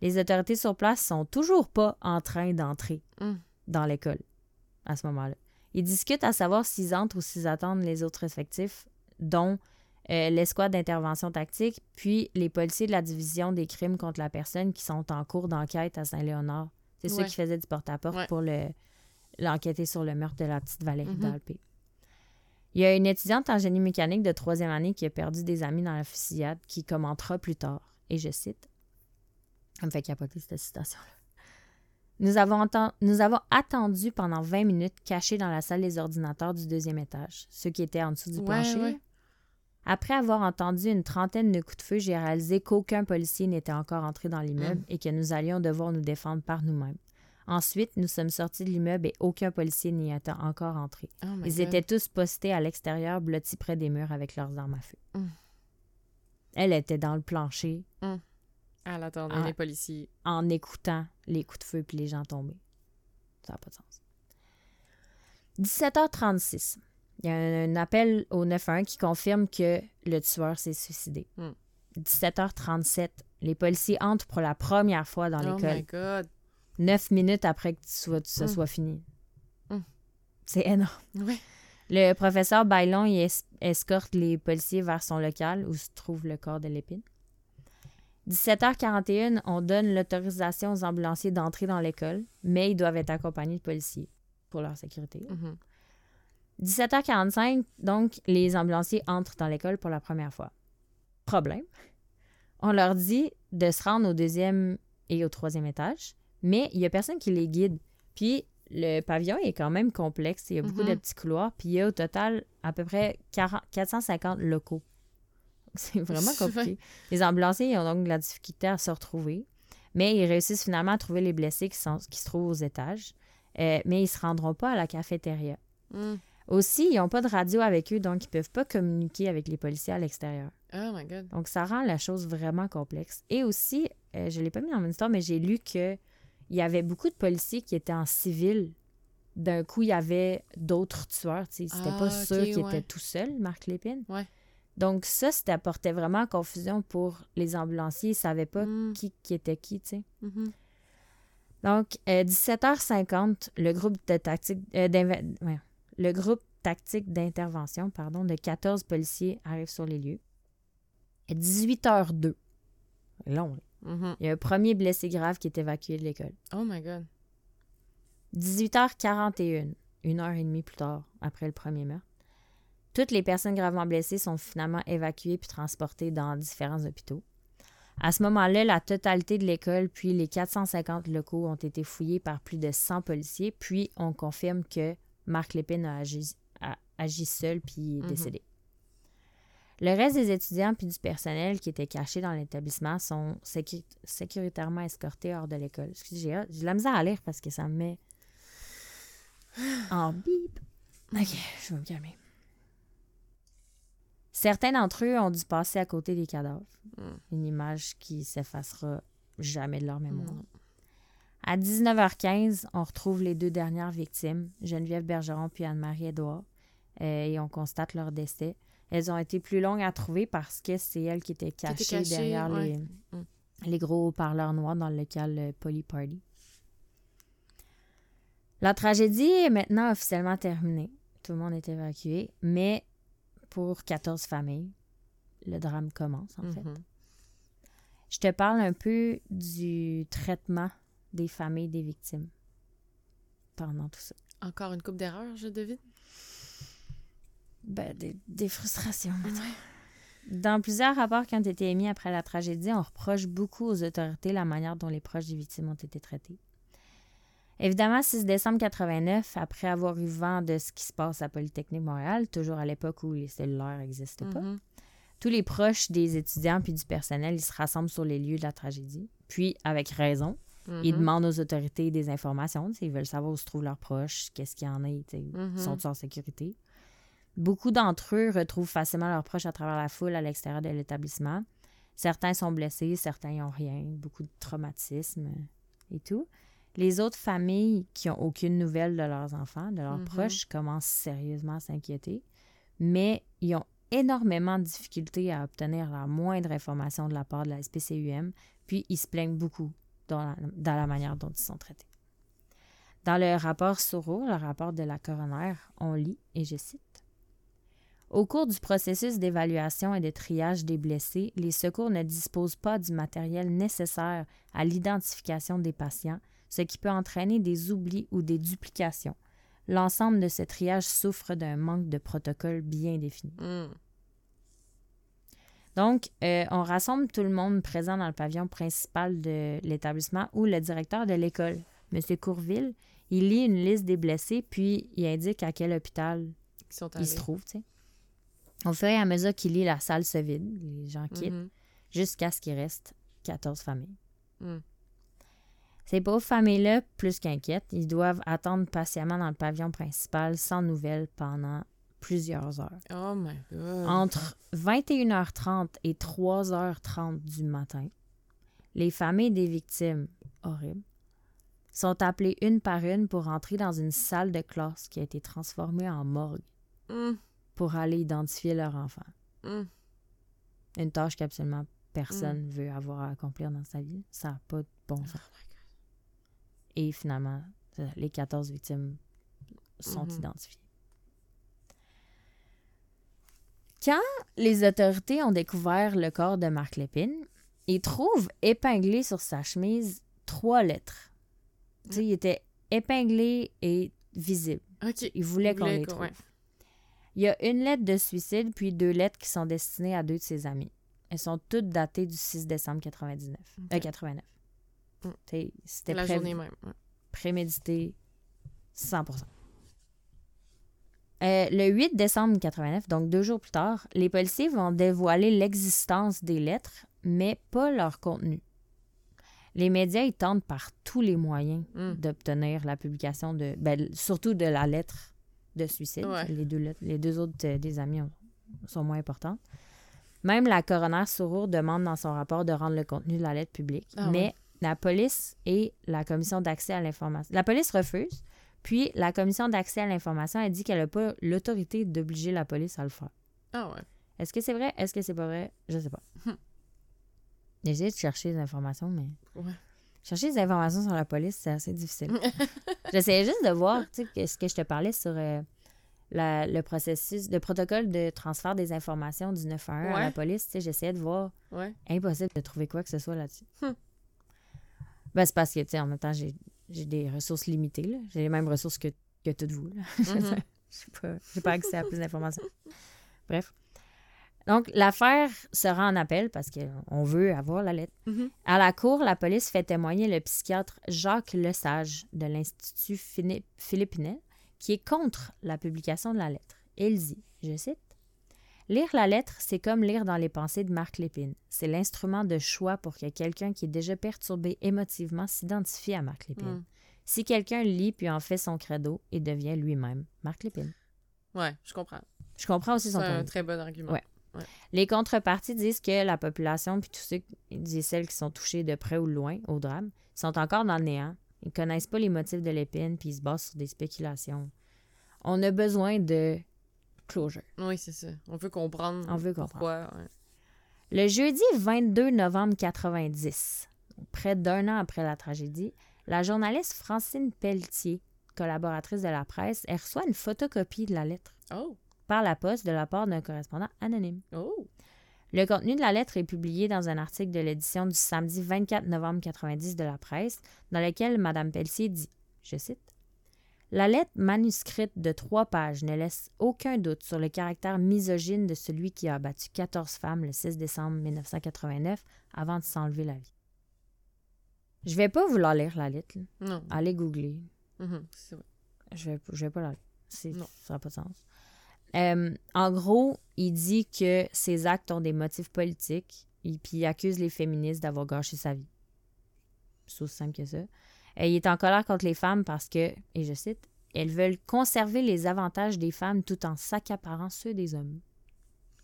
[SPEAKER 2] Les autorités sur place sont toujours pas en train d'entrer
[SPEAKER 1] Mm.
[SPEAKER 2] dans l'école à ce moment-là. Ils discutent à savoir s'ils entrent ou s'ils attendent les autres effectifs, dont euh, l'escouade d'intervention tactique, puis les policiers de la division des crimes contre la personne qui sont en cours d'enquête à Saint-Léonard. C'est ceux qui faisaient du porte-à-porte
[SPEAKER 1] Ouais.
[SPEAKER 2] pour le, l'enquêter sur le meurtre de la petite Valérie
[SPEAKER 1] Mhm.
[SPEAKER 2] Dalpé. Il y a une étudiante en génie mécanique de troisième année qui a perdu des amis dans la fusillade qui commentera plus tard, et je cite, ça me fait capoter cette citation-là. Nous avons, enten- nous avons attendu pendant 20 minutes cachés dans la salle des ordinateurs du deuxième étage, ceux qui étaient en dessous du
[SPEAKER 1] Ouais,
[SPEAKER 2] plancher.
[SPEAKER 1] ouais.
[SPEAKER 2] Après avoir entendu une trentaine de coups de feu, j'ai réalisé qu'aucun policier n'était encore entré dans l'immeuble et que nous allions devoir nous défendre par nous-mêmes. Ensuite, nous sommes sortis de l'immeuble et aucun policier n'y était encore entré.
[SPEAKER 1] Oh
[SPEAKER 2] Ils
[SPEAKER 1] God.
[SPEAKER 2] étaient tous postés à l'extérieur, blottis près des murs avec leurs armes à feu.
[SPEAKER 1] Mm.
[SPEAKER 2] Elle était dans le plancher
[SPEAKER 1] Elle attendait les policiers.
[SPEAKER 2] en écoutant les coups de feu puis les gens tomber. Ça n'a pas de sens. 17h36. Il y a un appel au 911 qui confirme que le tueur s'est suicidé.
[SPEAKER 1] Hmm.
[SPEAKER 2] 17h37. Les policiers entrent pour la première fois dans
[SPEAKER 1] Oh
[SPEAKER 2] l'école.
[SPEAKER 1] my God.
[SPEAKER 2] Neuf minutes après que tu sois- ça
[SPEAKER 1] Hmm.
[SPEAKER 2] soit fini.
[SPEAKER 1] Hmm.
[SPEAKER 2] C'est énorme. Le professeur Bailon il es- escorte les policiers vers son local où se trouve le corps de l'épine. 17h41, on donne l'autorisation aux ambulanciers d'entrer dans l'école, mais ils doivent être accompagnés de policiers pour leur sécurité.
[SPEAKER 1] Mhm.
[SPEAKER 2] 17h45, donc, les ambulanciers entrent dans l'école pour la première fois. Problème. On leur dit de se rendre au deuxième et au troisième étage, mais il n'y a personne qui les guide. Puis le pavillon est quand même complexe. Il y a beaucoup
[SPEAKER 1] Mhm.
[SPEAKER 2] de petits couloirs. Puis il y a au total à peu près 40 450 locaux. C'est vraiment compliqué. Les ambulanciers ils ont donc de la difficulté à se retrouver. Mais ils réussissent finalement à trouver les blessés qui, sont, qui se trouvent aux étages. Euh, mais ils ne se rendront pas à la cafétéria.
[SPEAKER 1] Mm.
[SPEAKER 2] Aussi, ils n'ont pas de radio avec eux, donc ils ne peuvent pas communiquer avec les policiers à l'extérieur.
[SPEAKER 1] Oh my God.
[SPEAKER 2] Donc, ça rend la chose vraiment complexe. Et aussi, euh, je ne l'ai pas mis dans mon histoire, mais j'ai lu qu'il y avait beaucoup de policiers qui étaient en civil. D'un coup, il y avait d'autres tueurs. tu sais. C'était
[SPEAKER 1] Ah,
[SPEAKER 2] pas
[SPEAKER 1] ok,
[SPEAKER 2] sûr qu'il
[SPEAKER 1] ouais.
[SPEAKER 2] était tout seul, Marc Lépine.
[SPEAKER 1] Ouais.
[SPEAKER 2] Donc, ça, ça apportait vraiment confusion pour les ambulanciers. Ils ne savaient pas
[SPEAKER 1] Mm.
[SPEAKER 2] qui, qui était qui, tu sais.
[SPEAKER 1] Mhm.
[SPEAKER 2] Donc, euh, 17h50, le groupe de tactique euh, ouais, le groupe tactique d'intervention, pardon, de 14 policiers arrive sur les lieux. À 18h02, long, là,
[SPEAKER 1] Mhm.
[SPEAKER 2] il y a un premier blessé grave qui est évacué de l'école.
[SPEAKER 1] Oh my God.
[SPEAKER 2] 18h41, une heure et demie plus tard, après le premier meurtre, toutes les personnes gravement blessées sont finalement évacuées puis transportées dans différents hôpitaux. À ce moment-là, la totalité de l'école puis les 450 locaux ont été fouillés par plus de 100 policiers, puis on confirme que Marc Lépine a agi, a agi seul puis est
[SPEAKER 1] Mhm.
[SPEAKER 2] décédé. Le reste des étudiants puis du personnel qui étaient cachés dans l'établissement sont sécu- sécuritairement escortés hors de l'école. Excusez, j'ai de la misère à lire parce que ça me met en bip. Ok, je vais me calmer. Certains d'entre eux ont dû passer à côté des cadavres.
[SPEAKER 1] Mm.
[SPEAKER 2] Une image qui s'effacera jamais de leur mémoire.
[SPEAKER 1] Non.
[SPEAKER 2] À 19h15, on retrouve les deux dernières victimes, Geneviève Bergeron puis Anne-Marie Edouard, euh, et on constate leur décès. Elles ont été plus longues à trouver parce que c'est elles qui étaient cachées, derrière
[SPEAKER 1] ouais.
[SPEAKER 2] les,
[SPEAKER 1] Mm.
[SPEAKER 2] les gros haut-parleurs noirs dans le local Poly Party. La tragédie est maintenant officiellement terminée. Tout le monde est évacué, mais pour 14 familles, le drame commence en fait.
[SPEAKER 1] Mhm.
[SPEAKER 2] Je te parle un peu du traitement des familles des victimes pendant tout ça.
[SPEAKER 1] Encore une coupe d'erreurs, je devine?
[SPEAKER 2] Ben, des, des frustrations. mettons. Dans plusieurs rapports qui ont été émis après la tragédie, on reproche beaucoup aux autorités la manière dont les proches des victimes ont été traités. Évidemment, 6 décembre 89, après avoir eu vent de ce qui se passe à Polytechnique Montréal, toujours à l'époque où les cellulaires n'existaient pas,
[SPEAKER 1] Mhm.
[SPEAKER 2] tous les proches des étudiants puis du personnel, ils se rassemblent sur les lieux de la tragédie. Puis, avec raison, ils
[SPEAKER 1] Mhm.
[SPEAKER 2] demandent aux autorités des informations. Ils veulent savoir où se trouvent leurs proches, qu'est-ce qu'il y en a, tu sais,
[SPEAKER 1] Mhm.
[SPEAKER 2] sont-ils en sécurité? Beaucoup d'entre eux retrouvent facilement leurs proches à travers la foule à l'extérieur de l'établissement. Certains sont blessés, certains n'ont rien, beaucoup de traumatisme euh, et tout. Les autres familles qui n'ont aucune nouvelle de leurs enfants, de leurs
[SPEAKER 1] Mhm.
[SPEAKER 2] proches, commencent sérieusement à s'inquiéter, mais ils ont énormément de difficultés à obtenir la moindre information de la part de la SPCUM, puis ils se plaignent beaucoup dans la, dans la manière dont ils sont traités. Dans le rapport Soro, le rapport de la coroner, on lit, et je cite, Au cours du processus d'évaluation et de triage des blessés, les secours ne disposent pas du matériel nécessaire à l'identification des patients, ce qui peut entraîner des oublis ou des duplications. L'ensemble de ce triage souffre d'un manque de protocole bien défini.
[SPEAKER 1] Mm.
[SPEAKER 2] Donc, euh, on rassemble tout le monde présent dans le pavillon principal de l'établissement où le directeur de l'école, M. Courville, il lit une liste des blessés, puis il indique à quel hôpital
[SPEAKER 1] Ils sont
[SPEAKER 2] se
[SPEAKER 1] allés.
[SPEAKER 2] trouve. Au fur et à mesure qu'il lit, la salle se vide, les gens quittent,
[SPEAKER 1] Mhm.
[SPEAKER 2] jusqu'à ce qu'il reste 14 familles.
[SPEAKER 1] Mm.
[SPEAKER 2] Ces pauvres familles-là, plus qu'inquiètes, ils doivent attendre patiemment dans le pavillon principal sans nouvelles pendant plusieurs heures.
[SPEAKER 1] Oh my god.
[SPEAKER 2] Entre 21h30 et 3h30 du matin, les familles des victimes, horribles, sont appelées une par une pour entrer dans une salle de classe qui a été transformée en morgue
[SPEAKER 1] Mm,
[SPEAKER 2] pour aller identifier leur enfant.
[SPEAKER 1] mm.
[SPEAKER 2] Une tâche qu'absolument personne veut avoir à accomplir dans sa vie. Ça n'a pas de bon sens.
[SPEAKER 1] Oh God.
[SPEAKER 2] Et finalement, les 14 victimes sont
[SPEAKER 1] Mhm.
[SPEAKER 2] identifiées. Quand les autorités ont découvert le corps de Marc Lépine, ils trouvent épinglé sur sa chemise trois lettres. Tu sais, il était épinglé et visible.
[SPEAKER 1] Ok.
[SPEAKER 2] Ils voulaient qu'on les trouve.
[SPEAKER 1] ouais.
[SPEAKER 2] Il y a une lettre de suicide, puis deux lettres qui sont destinées à deux de ses amis. Elles sont toutes datées du 6 décembre 99.
[SPEAKER 1] Ok.
[SPEAKER 2] Euh, 89.
[SPEAKER 1] Mm.
[SPEAKER 2] C'était
[SPEAKER 1] La
[SPEAKER 2] pré-
[SPEAKER 1] journée même. ouais.
[SPEAKER 2] prémédité 100%. Euh, le 8 décembre 89, donc deux jours plus tard, les policiers vont dévoiler l'existence des lettres, mais pas leur contenu. Les médias ils tentent par tous les moyens
[SPEAKER 1] Mm.
[SPEAKER 2] d'obtenir la publication de, ben, surtout de la lettre de suicide.
[SPEAKER 1] Ouais.
[SPEAKER 2] Les, deux les deux autres euh, des amis ont- sont moins importantes. Même la coroner Sourour demande dans son rapport de rendre le contenu de la lettre public,
[SPEAKER 1] Ah
[SPEAKER 2] mais
[SPEAKER 1] ouais.
[SPEAKER 2] la police et la commission d'accès à l'information. La police refuse, puis la commission d'accès à l'information a dit qu'elle n'a pas l'autorité d'obliger la police à le faire.
[SPEAKER 1] Ah ouais.
[SPEAKER 2] Est-ce que c'est vrai? Est-ce que c'est pas vrai? Je sais pas.
[SPEAKER 1] Hum.
[SPEAKER 2] J'ai essayé de chercher des informations, mais
[SPEAKER 1] Ouais.
[SPEAKER 2] Chercher des informations sur la police, c'est assez difficile. J'essayais juste de voir, tu sais, que- ce que je te parlais sur euh, la- le processus, le protocole de transfert des informations du 911 à la
[SPEAKER 1] Ouais.
[SPEAKER 2] police. Tu sais, j'essayais de voir.
[SPEAKER 1] Ouais.
[SPEAKER 2] Impossible de trouver quoi que ce soit là-dessus.
[SPEAKER 1] Hum.
[SPEAKER 2] Ben, c'est parce que, tu sais, en même temps, j'ai j'ai des ressources limitées, là. J'ai les mêmes ressources que, que toutes vous, là.
[SPEAKER 1] Mhm.
[SPEAKER 2] J'ai pas, j'ai pas accès à plus d'informations. Bref. Donc, l'affaire sera en appel parce qu'on veut avoir la lettre.
[SPEAKER 1] Mhm.
[SPEAKER 2] À la cour, la police fait témoigner le psychiatre Jacques Lesage de l'Institut Phini- Philippe Pinel, qui est contre la publication de la lettre. Il dit, je cite, Lire la lettre, c'est comme lire dans les pensées de Marc Lépine. C'est l'instrument de choix pour que quelqu'un qui est déjà perturbé émotivement s'identifie à Marc Lépine.
[SPEAKER 1] Mm.
[SPEAKER 2] Si quelqu'un lit puis en fait son credo et devient lui-même Marc Lépine.
[SPEAKER 1] Ouais, je comprends.
[SPEAKER 2] Je comprends aussi
[SPEAKER 1] C'est
[SPEAKER 2] son point de
[SPEAKER 1] un très bon argument.
[SPEAKER 2] Ouais. Les contreparties disent que la population, puis tous ceux et celles qui sont touchés de près ou de loin au drame, sont encore dans le néant. Ils connaissent pas les motifs de l'épine, puis ils se basent sur des spéculations. On a besoin de closure.
[SPEAKER 1] Oui, c'est ça. On veut comprendre.
[SPEAKER 2] On veut comprendre.
[SPEAKER 1] Pourquoi. ouais.
[SPEAKER 2] Le jeudi 22 novembre 90, près d'un an après la tragédie, la journaliste Francine Pelletier, collaboratrice de la presse, elle reçoit une photocopie de la lettre
[SPEAKER 1] Oh.
[SPEAKER 2] Par la poste de la part d'un correspondant anonyme.
[SPEAKER 1] Oh.
[SPEAKER 2] Le contenu de la lettre est publié dans un article de l'édition du samedi 24 novembre 90 de la presse, dans lequel Mme Pelletier dit, je cite, La lettre manuscrite de trois pages ne laisse aucun doute sur le caractère misogyne de celui qui a abattu 14 femmes le 6 décembre 1989 avant de s'enlever la vie. Je vais pas vouloir lire la lettre. là.
[SPEAKER 1] Non.
[SPEAKER 2] Allez googler.
[SPEAKER 1] C'est vrai.
[SPEAKER 2] Je vais, je vais pas la lire. Ça n'a pas de sens. Euh, en gros, il dit que ses actes ont des motifs politiques et puis il accuse les féministes d'avoir gâché sa vie. C'est aussi simple que ça. Et il est en colère contre les femmes parce que, et je cite, elles veulent conserver les avantages des femmes tout en s'accaparant ceux des hommes.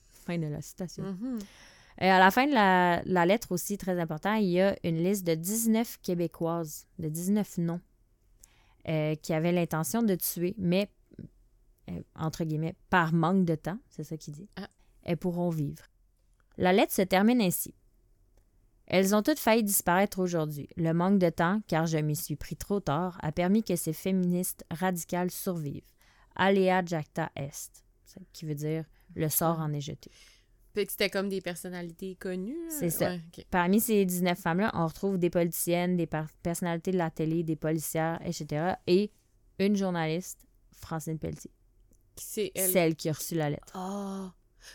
[SPEAKER 2] Fin de la citation.
[SPEAKER 1] Mhm.
[SPEAKER 2] Et à la fin de la, la lettre aussi, très important, il y a une liste de 19 Québécoises, de 19 noms, euh, qui avaient l'intention de tuer, mais, euh, entre guillemets, par manque de temps, c'est ça qu'il dit,
[SPEAKER 1] Ah.
[SPEAKER 2] elles pourront vivre. La lettre se termine ainsi. Elles ont toutes failli disparaître aujourd'hui. Le manque de temps, car je m'y suis pris trop tard, a permis que ces féministes radicales survivent. Alea jacta est, ce qui veut dire le sort en est jeté.
[SPEAKER 1] C'était comme des personnalités connues. là?
[SPEAKER 2] C'est ça.
[SPEAKER 1] Ouais.
[SPEAKER 2] Parmi ces 19 femmes-là, on retrouve des politiciennes, des personnalités de la télé, des policières, etc. Et une journaliste, Francine Pelletier,
[SPEAKER 1] C'est elle.
[SPEAKER 2] celle qui a reçu la lettre.
[SPEAKER 1] Ah.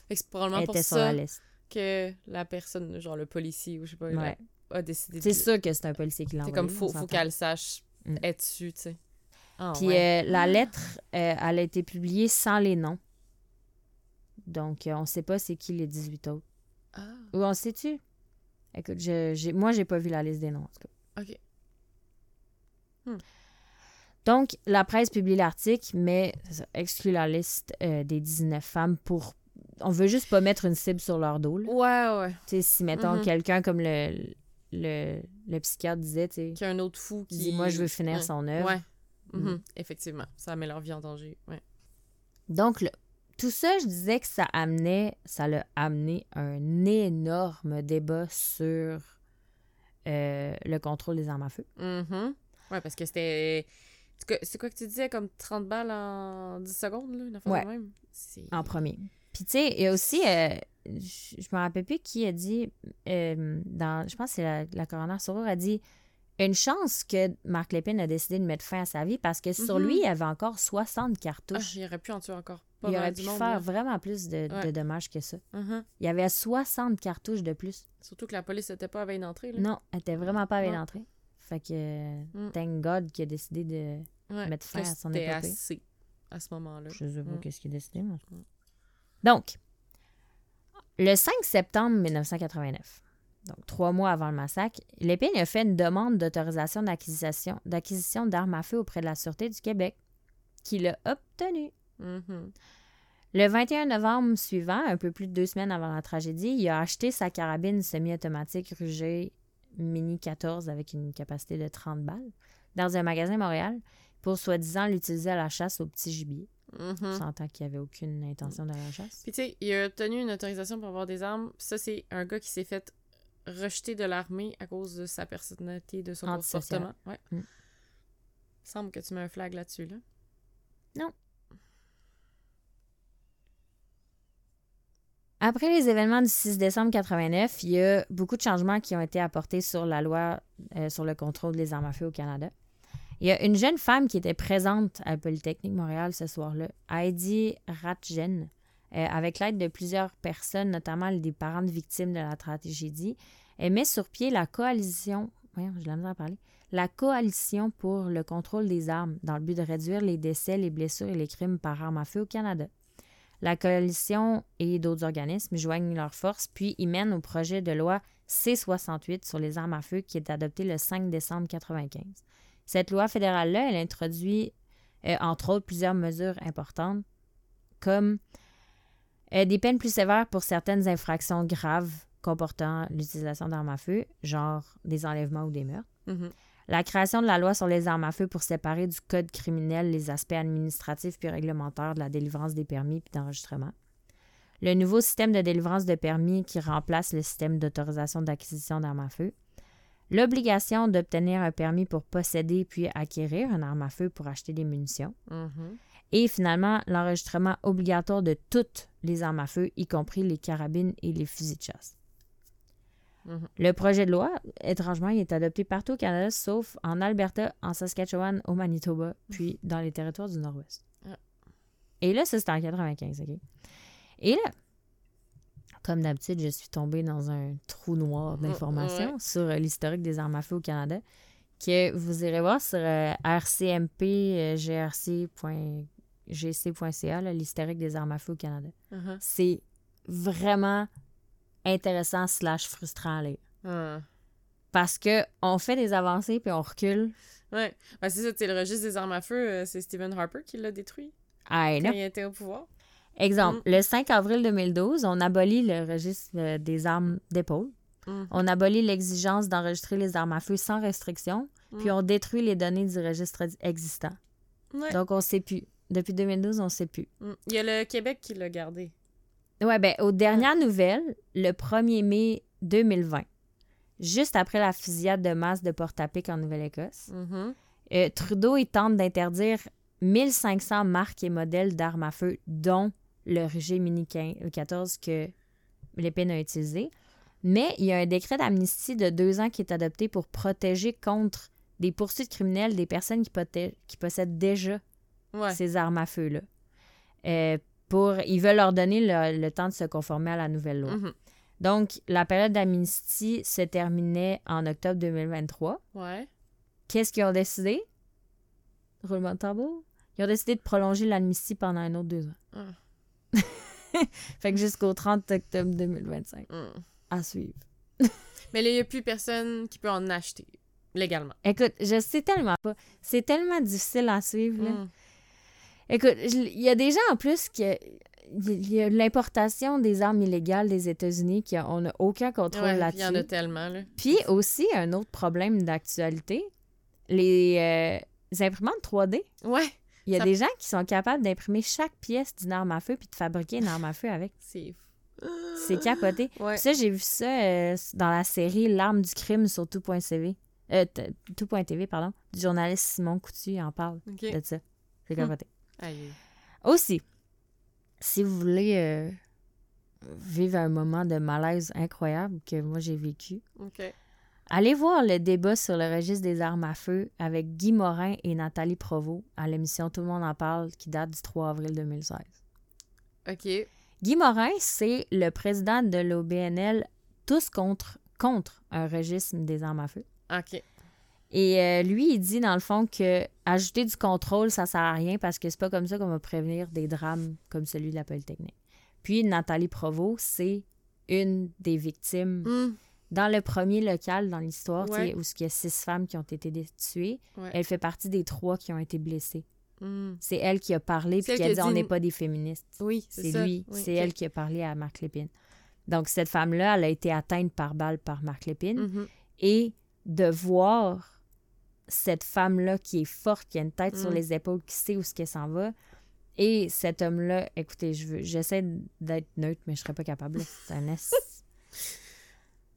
[SPEAKER 1] Que c'est probablement
[SPEAKER 2] Elle
[SPEAKER 1] pour
[SPEAKER 2] était sur la
[SPEAKER 1] ça
[SPEAKER 2] liste.
[SPEAKER 1] que la personne, genre le policier ou je sais pas,
[SPEAKER 2] Ouais.
[SPEAKER 1] a, a décidé de.
[SPEAKER 2] C'est sûr que c'est un policier qui l'a
[SPEAKER 1] C'est
[SPEAKER 2] envoyé.
[SPEAKER 1] comme faut, faut qu'elle sache
[SPEAKER 2] Mm.
[SPEAKER 1] être dessus, tu sais. Ah,
[SPEAKER 2] Puis
[SPEAKER 1] ouais.
[SPEAKER 2] euh, la lettre, euh, elle a été publiée sans les noms Donc, euh, on sait pas c'est qui les 18 autres.
[SPEAKER 1] Ah,
[SPEAKER 2] Ou on sait-tu? Écoute, je, moi, j'ai pas vu la liste des noms, en tout cas.
[SPEAKER 1] ok.
[SPEAKER 2] Donc, la presse publie l'article, mais ça, exclut la liste euh, des 19 femmes pour... On veut juste pas mettre une cible sur leur dos. là.
[SPEAKER 1] Ouais, ouais.
[SPEAKER 2] Tu sais, si, mettons,
[SPEAKER 1] Mhm.
[SPEAKER 2] quelqu'un comme le, le, le psychiatre disait, tu sais,
[SPEAKER 1] Qu'il y a un autre fou qui.
[SPEAKER 2] dit, moi, je veux finir
[SPEAKER 1] Ouais.
[SPEAKER 2] son œuvre.
[SPEAKER 1] Ouais.
[SPEAKER 2] Mm.
[SPEAKER 1] Effectivement. Ça met leur vie en danger. Ouais.
[SPEAKER 2] Donc, tout ça, je disais que ça amenait, ça l'a amené un énorme débat sur euh, le contrôle des armes à feu.
[SPEAKER 1] Mhm. Ouais, parce que c'était. C'est quoi- que tu disais, comme 30 balles en 10 secondes, là, une affaire
[SPEAKER 2] Ouais.
[SPEAKER 1] de même?
[SPEAKER 2] En premier. Puis, tu sais, il y a aussi, euh, je me rappelle plus qui a dit, euh, dans, je pense que c'est la, la coroner Sorour a dit une chance que Marc Lépine a décidé de mettre fin à sa vie parce que sur
[SPEAKER 1] Mhm.
[SPEAKER 2] lui, il y avait encore 60
[SPEAKER 1] Ah,
[SPEAKER 2] cartouches.
[SPEAKER 1] il aurait pu en tuer encore pas
[SPEAKER 2] il aurait pu
[SPEAKER 1] monde,
[SPEAKER 2] faire
[SPEAKER 1] là.
[SPEAKER 2] vraiment plus de, de dommages que ça.
[SPEAKER 1] Mhm.
[SPEAKER 2] Il y avait 60 cartouches de plus.
[SPEAKER 1] Surtout que la police n'était pas à veille d'entrée.
[SPEAKER 2] Non, elle était vraiment pas avec
[SPEAKER 1] Non.
[SPEAKER 2] l'entrée. Fait que,
[SPEAKER 1] Mm.
[SPEAKER 2] thank God qu'il a décidé de.
[SPEAKER 1] Ouais,
[SPEAKER 2] mettre fin à son
[SPEAKER 1] c'était
[SPEAKER 2] épopée.
[SPEAKER 1] assez à ce moment-là.
[SPEAKER 2] Je sais pas
[SPEAKER 1] Mm.
[SPEAKER 2] qu'est-ce qu'il a décidé. cas.
[SPEAKER 1] Mm.
[SPEAKER 2] Donc, le 5 septembre 1989, donc trois mois avant le massacre, Lépine a fait une demande d'autorisation d'acquisition, d'acquisition d'armes à feu auprès de la Sûreté du Québec, qu'il a obtenue.
[SPEAKER 1] Mhm.
[SPEAKER 2] Le 21 novembre suivant, un peu plus de deux semaines avant la tragédie, il a acheté sa carabine semi-automatique Ruger Mini 14 avec une capacité de 30 balles dans un magasin à Montréal pour soi-disant l'utiliser à la chasse au petit gibier. On s'entend qu'il n'y avait aucune intention de la chasse.
[SPEAKER 1] Puis tu sais, il a obtenu une autorisation pour avoir des armes. Ça, c'est un gars qui s'est fait rejeter de l'armée à cause de sa personnalité, de son comportement. Ouais.
[SPEAKER 2] Mm.
[SPEAKER 1] Il semble que tu mets un flag là-dessus, là.
[SPEAKER 2] Après les événements du 6 décembre 89, il y a beaucoup de changements qui ont été apportés sur la loi euh, sur le contrôle des armes à feu au Canada. Il y a une jeune femme qui était présente à Polytechnique Montréal ce soir-là, Heidi Ratjen, euh, avec l'aide de plusieurs personnes, notamment des parents de victimes de la tragédie. Elle met sur pied la coalition, voyons, de la coalition pour le contrôle des armes dans le but de réduire les décès, les blessures et les crimes par arme à feu au Canada. La coalition et d'autres organismes joignent leurs forces, puis y mènent au projet de loi C-68 sur les armes à feu qui est adopté le 5 décembre 1995. Cette loi fédérale-là, elle introduit, euh, entre autres, plusieurs mesures importantes, comme euh, des peines plus sévères pour certaines infractions graves comportant l'utilisation d'armes à feu, genre des enlèvements ou des meurtres.
[SPEAKER 1] Mhm.
[SPEAKER 2] La création de la loi sur les armes à feu pour séparer du code criminel les aspects administratifs puis réglementaires de la délivrance des permis puis d'enregistrement. Le nouveau système de délivrance de permis qui remplace le système d'autorisation d'acquisition d'armes à feu. L'obligation d'obtenir un permis pour posséder puis acquérir une arme à feu pour acheter des munitions.
[SPEAKER 1] Mhm.
[SPEAKER 2] Et finalement, l'enregistrement obligatoire de toutes les armes à feu, y compris les carabines et les fusils de chasse. Le projet de loi, étrangement, il est adopté partout au Canada, sauf en Alberta, en Saskatchewan, au Manitoba, puis dans les territoires du Nord-Ouest.
[SPEAKER 1] Ah.
[SPEAKER 2] Et là, ça, c'était en 95, OK? Et là, comme d'habitude, je suis tombée dans un trou noir d'informations
[SPEAKER 1] Ouais.
[SPEAKER 2] sur euh, l'historique des armes à feu au Canada, que vous irez voir sur euh, rcmpgrc.gc.ca, là, l'historique des armes à feu au Canada.
[SPEAKER 1] Mhm.
[SPEAKER 2] C'est vraiment intéressant slash frustrant à lire.
[SPEAKER 1] Ah.
[SPEAKER 2] Parce que on fait des avancées puis on recule.
[SPEAKER 1] Ouais. Ben, c'est ça, sais, le registre des armes à feu, euh, c'est Stephen Harper qui l'a détruit
[SPEAKER 2] know.
[SPEAKER 1] quand il était au pouvoir.
[SPEAKER 2] Exemple, le 5 avril 2012, on abolit le registre euh, des armes d'épaule.
[SPEAKER 1] Mhm.
[SPEAKER 2] On abolit l'exigence d'enregistrer les armes à feu sans restriction, puis
[SPEAKER 1] Mm.
[SPEAKER 2] on détruit les données du registre existant.
[SPEAKER 1] Ouais.
[SPEAKER 2] Donc, on sait plus. Depuis 2012, on sait plus.
[SPEAKER 1] Mm. Il y a le Québec qui l'a gardé.
[SPEAKER 2] Ouais, ben, aux dernières nouvelles, le 1er mai 2020, juste après la fusillade de masse de Port-à-Pic en Nouvelle-Écosse,
[SPEAKER 1] Mhm.
[SPEAKER 2] euh, Trudeau, il tente d'interdire 1500 marques et modèles d'armes à feu, dont le Ruger Mini 15 14 que Lépine a utilisé. Mais il y a un décret d'amnistie de deux ans qui est adopté pour protéger contre des poursuites criminelles des personnes qui, possèdent déjà
[SPEAKER 1] Ouais.
[SPEAKER 2] ces armes à feu-là. Euh, pour, ils veulent leur donner le, le temps de se conformer à la nouvelle loi.
[SPEAKER 1] Mhm.
[SPEAKER 2] Donc, la période d'amnistie se terminait en octobre 2023.
[SPEAKER 1] Ouais.
[SPEAKER 2] Qu'est-ce qu'ils ont décidé? Roulement de tambour. Ils ont décidé de prolonger l'amnistie pendant un autre deux ans.
[SPEAKER 1] Ah.
[SPEAKER 2] fait que jusqu'au 30 octobre 2025.
[SPEAKER 1] Mm.
[SPEAKER 2] À suivre.
[SPEAKER 1] Mais là, il n'y a plus personne qui peut en acheter légalement.
[SPEAKER 2] Écoute, je sais tellement pas. C'est tellement difficile à suivre. là.
[SPEAKER 1] Mm.
[SPEAKER 2] Écoute, il y a des gens en plus qui. Il y a l'importation des armes illégales des États-Unis qu'on n'a aucun contrôle
[SPEAKER 1] Ouais, il
[SPEAKER 2] là-dessus.
[SPEAKER 1] y en a tellement, là.
[SPEAKER 2] Puis aussi, un autre problème d'actualité, les, euh, les imprimantes 3D.
[SPEAKER 1] Ouais,
[SPEAKER 2] Il y a
[SPEAKER 1] Ça-
[SPEAKER 2] des gens qui sont capables d'imprimer chaque pièce d'une arme à feu puis de fabriquer une arme à feu avec.
[SPEAKER 1] c'est...
[SPEAKER 2] C'est capoté.
[SPEAKER 1] Ouais.
[SPEAKER 2] Ça, j'ai vu ça euh, dans la série L'arme du crime sur tout.cv. Euh, tout.tv, pardon. Du journaliste Simon Coutu il en parle
[SPEAKER 1] OK.
[SPEAKER 2] de ça. C'est
[SPEAKER 1] Hmm. Aïe.
[SPEAKER 2] Aussi, si vous voulez euh, vivre un moment de malaise incroyable que moi j'ai vécu, allez voir le débat sur le registre des armes à feu avec Guy Morin et Nathalie Provost à l'émission Tout le monde en parle qui date du 3 avril 2016.
[SPEAKER 1] OK.
[SPEAKER 2] Guy Morin, c'est le président de l'OBNL Tous contre, contre un registre des armes à feu.
[SPEAKER 1] OK.
[SPEAKER 2] Et euh, lui, il dit dans le fond que ajouter du contrôle, ça sert à rien parce que c'est pas comme ça qu'on va prévenir des drames comme celui de la Polytechnique. Puis Nathalie Provost, c'est une des victimes
[SPEAKER 1] Mm.
[SPEAKER 2] dans le premier local dans l'histoire,
[SPEAKER 1] Ouais.
[SPEAKER 2] où il y a six femmes qui ont été tuées.
[SPEAKER 1] Ouais.
[SPEAKER 2] Elle fait partie des trois qui ont été blessées.
[SPEAKER 1] Mm.
[SPEAKER 2] C'est elle qui a parlé puis qui a dit on n'est pas des féministes.
[SPEAKER 1] Oui, c'est
[SPEAKER 2] lui,
[SPEAKER 1] Oui,
[SPEAKER 2] c'est elle qui a parlé à Marc Lépine. Donc cette femme-là, elle a été atteinte par balle par Marc Lépine
[SPEAKER 1] Mhm.
[SPEAKER 2] et de voir cette femme-là qui est forte, qui a une tête sur
[SPEAKER 1] Mm.
[SPEAKER 2] les épaules, qui sait où ce qu'elle s'en va. Et cet homme-là, écoutez, je veux, j'essaie d'être neutre, mais je serais pas capable. C'est un S.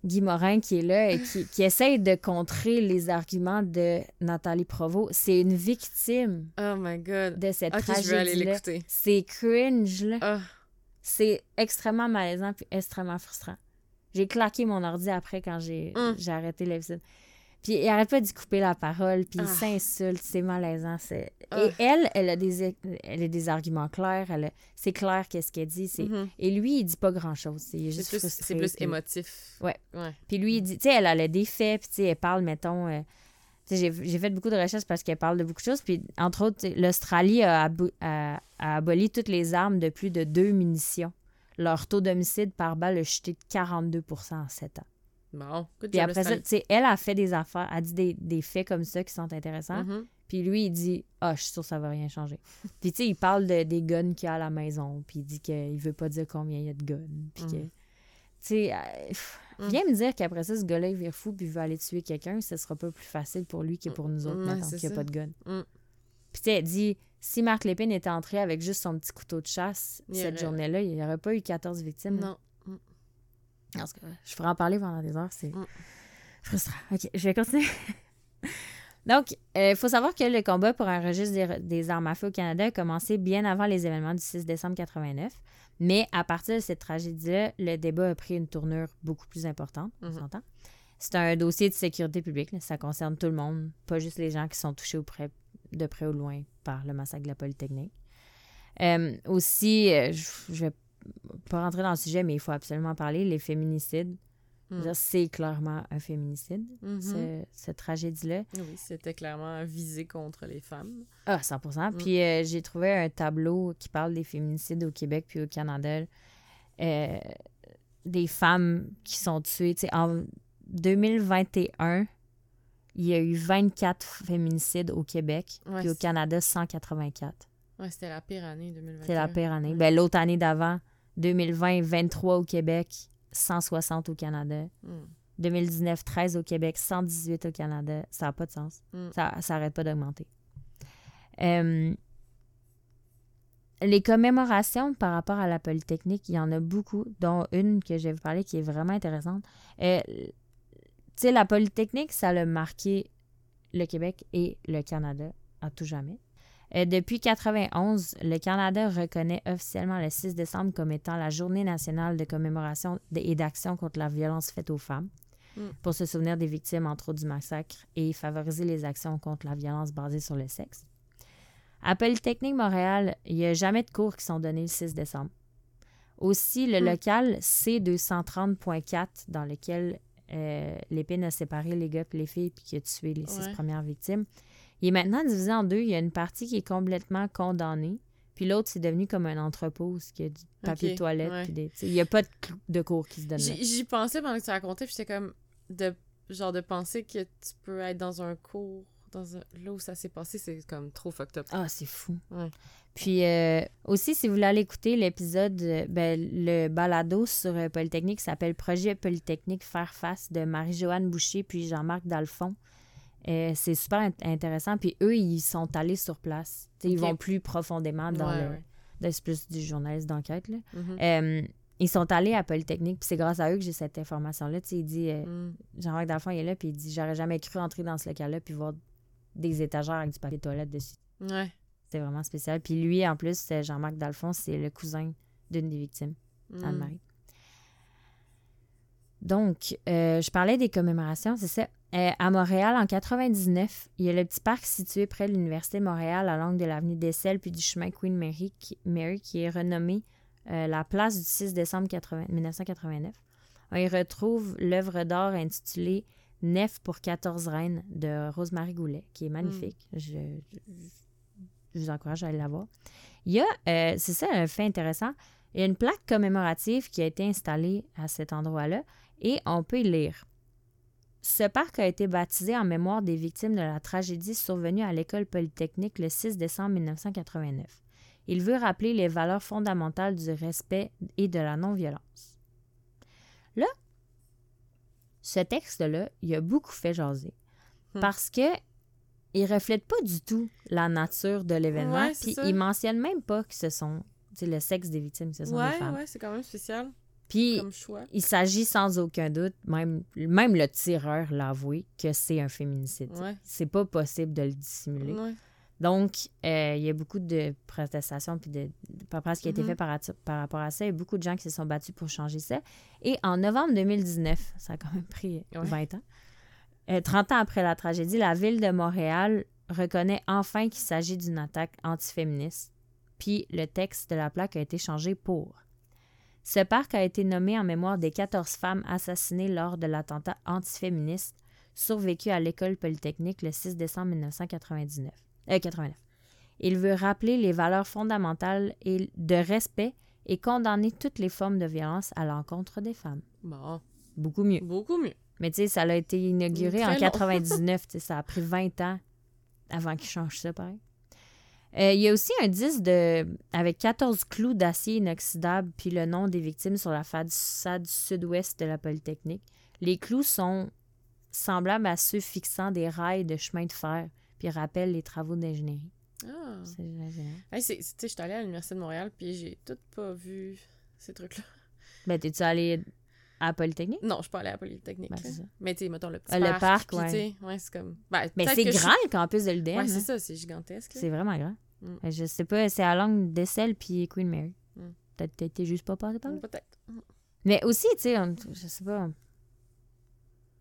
[SPEAKER 2] Guy Morin qui est là et qui, qui essaye de contrer les arguments de Nathalie Provost. C'est une victime
[SPEAKER 1] Oh my God.
[SPEAKER 2] de cette
[SPEAKER 1] OK, je vais aller
[SPEAKER 2] tragédie-là.
[SPEAKER 1] l'écouter.
[SPEAKER 2] C'est cringe, là.
[SPEAKER 1] Ah.
[SPEAKER 2] C'est extrêmement malaisant puis extrêmement frustrant. J'ai claqué mon ordi après quand j'ai
[SPEAKER 1] Hum.
[SPEAKER 2] j'ai arrêté l'épisode. Puis il arrête pas d'y couper la parole, puis il
[SPEAKER 1] Ah.
[SPEAKER 2] s'insulte, c'est malaisant. c'est-
[SPEAKER 1] Ah.
[SPEAKER 2] Et elle, elle a des, elle a des arguments clairs, elle a- c'est clair qu'est-ce qu'elle dit. c'est-
[SPEAKER 1] Mhm.
[SPEAKER 2] Et lui, il dit pas grand-chose. C'est
[SPEAKER 1] C'est
[SPEAKER 2] juste
[SPEAKER 1] plus,
[SPEAKER 2] frustré,
[SPEAKER 1] c'est plus
[SPEAKER 2] puis-
[SPEAKER 1] émotif.
[SPEAKER 2] Ouais.
[SPEAKER 1] Ouais.
[SPEAKER 2] Puis lui, il dit, tu sais, elle, elle a des faits, puis tu sais, elle parle, mettons, euh, tu sais, j'ai j'ai fait beaucoup de recherches parce qu'elle parle de beaucoup de choses. Puis, entre autres, l'Australie a, abo- a- a aboli toutes les armes de plus de deux munitions. Leur taux d'homicide par balle a chuté de 42% en 7 ans.
[SPEAKER 1] Bon. Good
[SPEAKER 2] Puis après ça, tu sais, elle a fait des affaires, a dit des, des faits comme ça qui sont intéressants.
[SPEAKER 1] Mhm.
[SPEAKER 2] Puis lui, il dit Ah, je suis sûr que ça va rien changer. puis tu sais, il parle de, des guns qu'il y a à la maison. Puis il dit qu'il veut pas dire combien il y a de guns. Puis que.
[SPEAKER 1] Mhm.
[SPEAKER 2] Tu sais, euh,
[SPEAKER 1] Mm.
[SPEAKER 2] viens me dire qu'après ça, ce gars-là, il vire fou puis il veut aller tuer quelqu'un, ce sera pas plus facile pour lui que pour nous autres,
[SPEAKER 1] Mm,
[SPEAKER 2] maintenant
[SPEAKER 1] c'est
[SPEAKER 2] qu'il n'y a pas de gun.
[SPEAKER 1] Mm.
[SPEAKER 2] Puis tu sais, elle dit si Marc Lépine était entré avec juste son petit couteau de chasse
[SPEAKER 1] Il
[SPEAKER 2] cette
[SPEAKER 1] aurait-
[SPEAKER 2] journée-là, il n'y aurait pas eu 14 victimes. là. Je ferai en parler pendant des heures, c'est
[SPEAKER 1] Mm.
[SPEAKER 2] frustrant. OK, je vais continuer. Donc, il faut savoir que le combat pour un registre des, des armes à feu au Canada a commencé bien avant les événements du 6 décembre 89. Mais à partir de cette tragédie-là, le débat a pris une tournure beaucoup plus importante, on
[SPEAKER 1] Mhm.
[SPEAKER 2] s'entend. C'est un dossier de sécurité publique. là. Ça concerne tout le monde, pas juste les gens qui sont touchés de près ou loin par le massacre de la Polytechnique. Euh, aussi, euh, je vais pas rentrer dans le sujet, mais il faut absolument en parler, les féminicides.
[SPEAKER 1] Mm.
[SPEAKER 2] dire, C'est clairement un féminicide,
[SPEAKER 1] Mhm.
[SPEAKER 2] ce- cette tragédie-là.
[SPEAKER 1] Oui, c'était clairement visé contre les femmes.
[SPEAKER 2] Ah, 100
[SPEAKER 1] Mm.
[SPEAKER 2] Puis euh, j'ai trouvé un tableau qui parle des féminicides au Québec puis au Canada. Euh, des femmes qui sont tuées. En 2021, il y a eu 24 féminicides au Québec,
[SPEAKER 1] Ouais,
[SPEAKER 2] puis au Canada, 184.
[SPEAKER 1] Ouais, c'était la pire année 2021.
[SPEAKER 2] C'est la pire année.
[SPEAKER 1] Ouais.
[SPEAKER 2] Ben, L'autre année d'avant, 2020, 23 au Québec, 160 au Canada.
[SPEAKER 1] Mm.
[SPEAKER 2] 2019, 13 au Québec, 118 au Canada. Ça n'a pas de sens.
[SPEAKER 1] Mm.
[SPEAKER 2] Ça n'arrête pas d'augmenter. Euh, les commémorations par rapport à la Polytechnique, il y en a beaucoup, dont une que je vais vous parler qui est vraiment intéressante. Euh, tu sais, la Polytechnique, ça a marqué le Québec et le Canada à tout jamais. Euh, depuis 91, le Canada reconnaît officiellement le 6 décembre comme étant la journée nationale de commémoration et d'action contre la violence faite aux femmes
[SPEAKER 1] Mm.
[SPEAKER 2] pour se souvenir des victimes, entre autres, du massacre et favoriser les actions contre la violence basée sur le sexe. À Polytechnique Montréal, il n'y a jamais de cours qui sont donnés le 6 décembre. Aussi, le
[SPEAKER 1] Mm.
[SPEAKER 2] local C230.4, dans lequel euh, l'épine a séparé les gars et les filles puis qui a tué les six premières victimes, il est maintenant divisé en deux. Il y a une partie qui est complètement condamnée, puis l'autre, c'est devenu comme un entrepôt, ce qui a du papier de toilette.
[SPEAKER 1] ouais.
[SPEAKER 2] puis des- tu sais, Il n'y a pas de, cours qui se donnent là.
[SPEAKER 1] J'y pensais pendant que tu racontais, puis j'étais comme de genre de penser que tu peux être dans un cours dans un... là où ça s'est passé, c'est comme trop fucked up.
[SPEAKER 2] Ah, c'est fou.
[SPEAKER 1] Ouais.
[SPEAKER 2] Puis euh, aussi, si vous voulez aller écouter l'épisode, euh, ben, le balado sur euh, Polytechnique s'appelle Projet Polytechnique Faire face de Marie-Joanne Boucher puis Jean-Marc Dalphon. Euh, c'est super int- intéressant. Puis eux, ils sont allés sur place. Ils vont plus profondément dans
[SPEAKER 1] Ouais,
[SPEAKER 2] le.
[SPEAKER 1] ouais.
[SPEAKER 2] là, C'est plus du journaliste d'enquête.
[SPEAKER 1] Mhm.
[SPEAKER 2] Euh, ils sont allés à Polytechnique, puis c'est grâce à eux que j'ai cette information-là. Il dit, euh,
[SPEAKER 1] Mm.
[SPEAKER 2] Jean-Marc Dalphon, il est là, puis il dit J'aurais jamais cru entrer dans ce local-là, puis voir des étagères avec du papier toilette dessus.
[SPEAKER 1] Ouais.
[SPEAKER 2] C'est vraiment spécial. Puis lui, en plus, c'est Jean-Marc Dalphon, c'est le cousin d'une des victimes,
[SPEAKER 1] Mm.
[SPEAKER 2] Anne-Marie. Donc, euh, je parlais des commémorations, c'est ça. Euh, à Montréal, en 99, il y a le petit parc situé près de l'Université de Montréal, à l'angle de l'avenue d'Essel puis du chemin Queen Mary qui, Mary, qui est renommé euh, la place du 6 décembre 80 1989. On y retrouve l'œuvre d'art intitulée Nef pour 14 reines de Rosemary Goulet, qui est magnifique. Je, je- je vous encourage à aller la voir. Il y a, euh, c'est ça un fait intéressant, il y a une plaque commémorative qui a été installée à cet endroit-là et on peut y lire. Ce parc a été baptisé en mémoire des victimes de la tragédie survenue à l'école polytechnique le 6 décembre 1989. Il veut rappeler les valeurs fondamentales du respect et de la non-violence. Là, ce texte-là, il a beaucoup fait jaser
[SPEAKER 1] Hmm.
[SPEAKER 2] parce que il reflète pas du tout la nature de l'événement, puis il mentionne même pas que ce sont le sexe des victimes, que ce sont des femmes.
[SPEAKER 1] ouais, c'est quand même spécial
[SPEAKER 2] Puis il s'agit sans aucun doute, même, même le tireur l'a avoué, que c'est un féminicide.
[SPEAKER 1] Ouais.
[SPEAKER 2] C'est pas possible de le dissimuler.
[SPEAKER 1] Ouais.
[SPEAKER 2] Donc, euh, il y a beaucoup de protestations puis de, de paperasse qui a été
[SPEAKER 1] Mhm.
[SPEAKER 2] fait par, rapport à ça. Il y a beaucoup de gens qui se sont battus pour changer ça. Et en novembre 2019, ça a quand même pris euh,
[SPEAKER 1] Ouais.
[SPEAKER 2] 20 ans, euh, 30 ans après la tragédie, la ville de Montréal reconnaît enfin qu'il s'agit d'une attaque antiféministe. Puis le texte de la plaque a été changé pour. Ce parc a été nommé en mémoire des 14 femmes assassinées lors de l'attentat antiféministe survécu à l'école polytechnique le 6 décembre 1999. Euh, 89. Il veut rappeler les valeurs fondamentales et de respect et condamner toutes les formes de violence à l'encontre des femmes.
[SPEAKER 1] Bon,
[SPEAKER 2] Beaucoup mieux.
[SPEAKER 1] beaucoup mieux.
[SPEAKER 2] Mais tu sais, ça a été inauguré en
[SPEAKER 1] long.
[SPEAKER 2] 99. tu sais, ça a pris 20 ans avant qu'ils changent ça, pareil. Euh, il y a aussi un disque de, avec 14 clous d'acier inoxydable puis le nom des victimes sur la façade sud-ouest de la Polytechnique. Les clous sont semblables à ceux fixant des rails de chemin de fer puis rappellent les travaux d'ingénierie.
[SPEAKER 1] Ah.
[SPEAKER 2] C'est génial.
[SPEAKER 1] Hey, tu sais, j'étais allée à l'Université de Montréal, puis j'ai tout pas vu ces trucs-là.
[SPEAKER 2] Ben, t'es-tu allé à Polytechnique?
[SPEAKER 1] Non, je suis pas allée à la Polytechnique.
[SPEAKER 2] Ben, ça.
[SPEAKER 1] Mais tu sais, mettons le petit
[SPEAKER 2] Ah, le
[SPEAKER 1] parc.
[SPEAKER 2] parc, ouais.
[SPEAKER 1] ouais, c'est comme... Ben,
[SPEAKER 2] Mais c'est
[SPEAKER 1] je-
[SPEAKER 2] grand le campus de l'UDM.
[SPEAKER 1] Ouais, c'est
[SPEAKER 2] hein?
[SPEAKER 1] ça, c'est gigantesque.
[SPEAKER 2] C'est vraiment grand.
[SPEAKER 1] Mm.
[SPEAKER 2] Euh, Je sais pas, c'est à l'angle d'Essel puis Queen Mary.
[SPEAKER 1] Mm.
[SPEAKER 2] Peut-être t'es juste pas passé par là.
[SPEAKER 1] Peut-être.
[SPEAKER 2] Mais aussi, tu sais, je sais pas.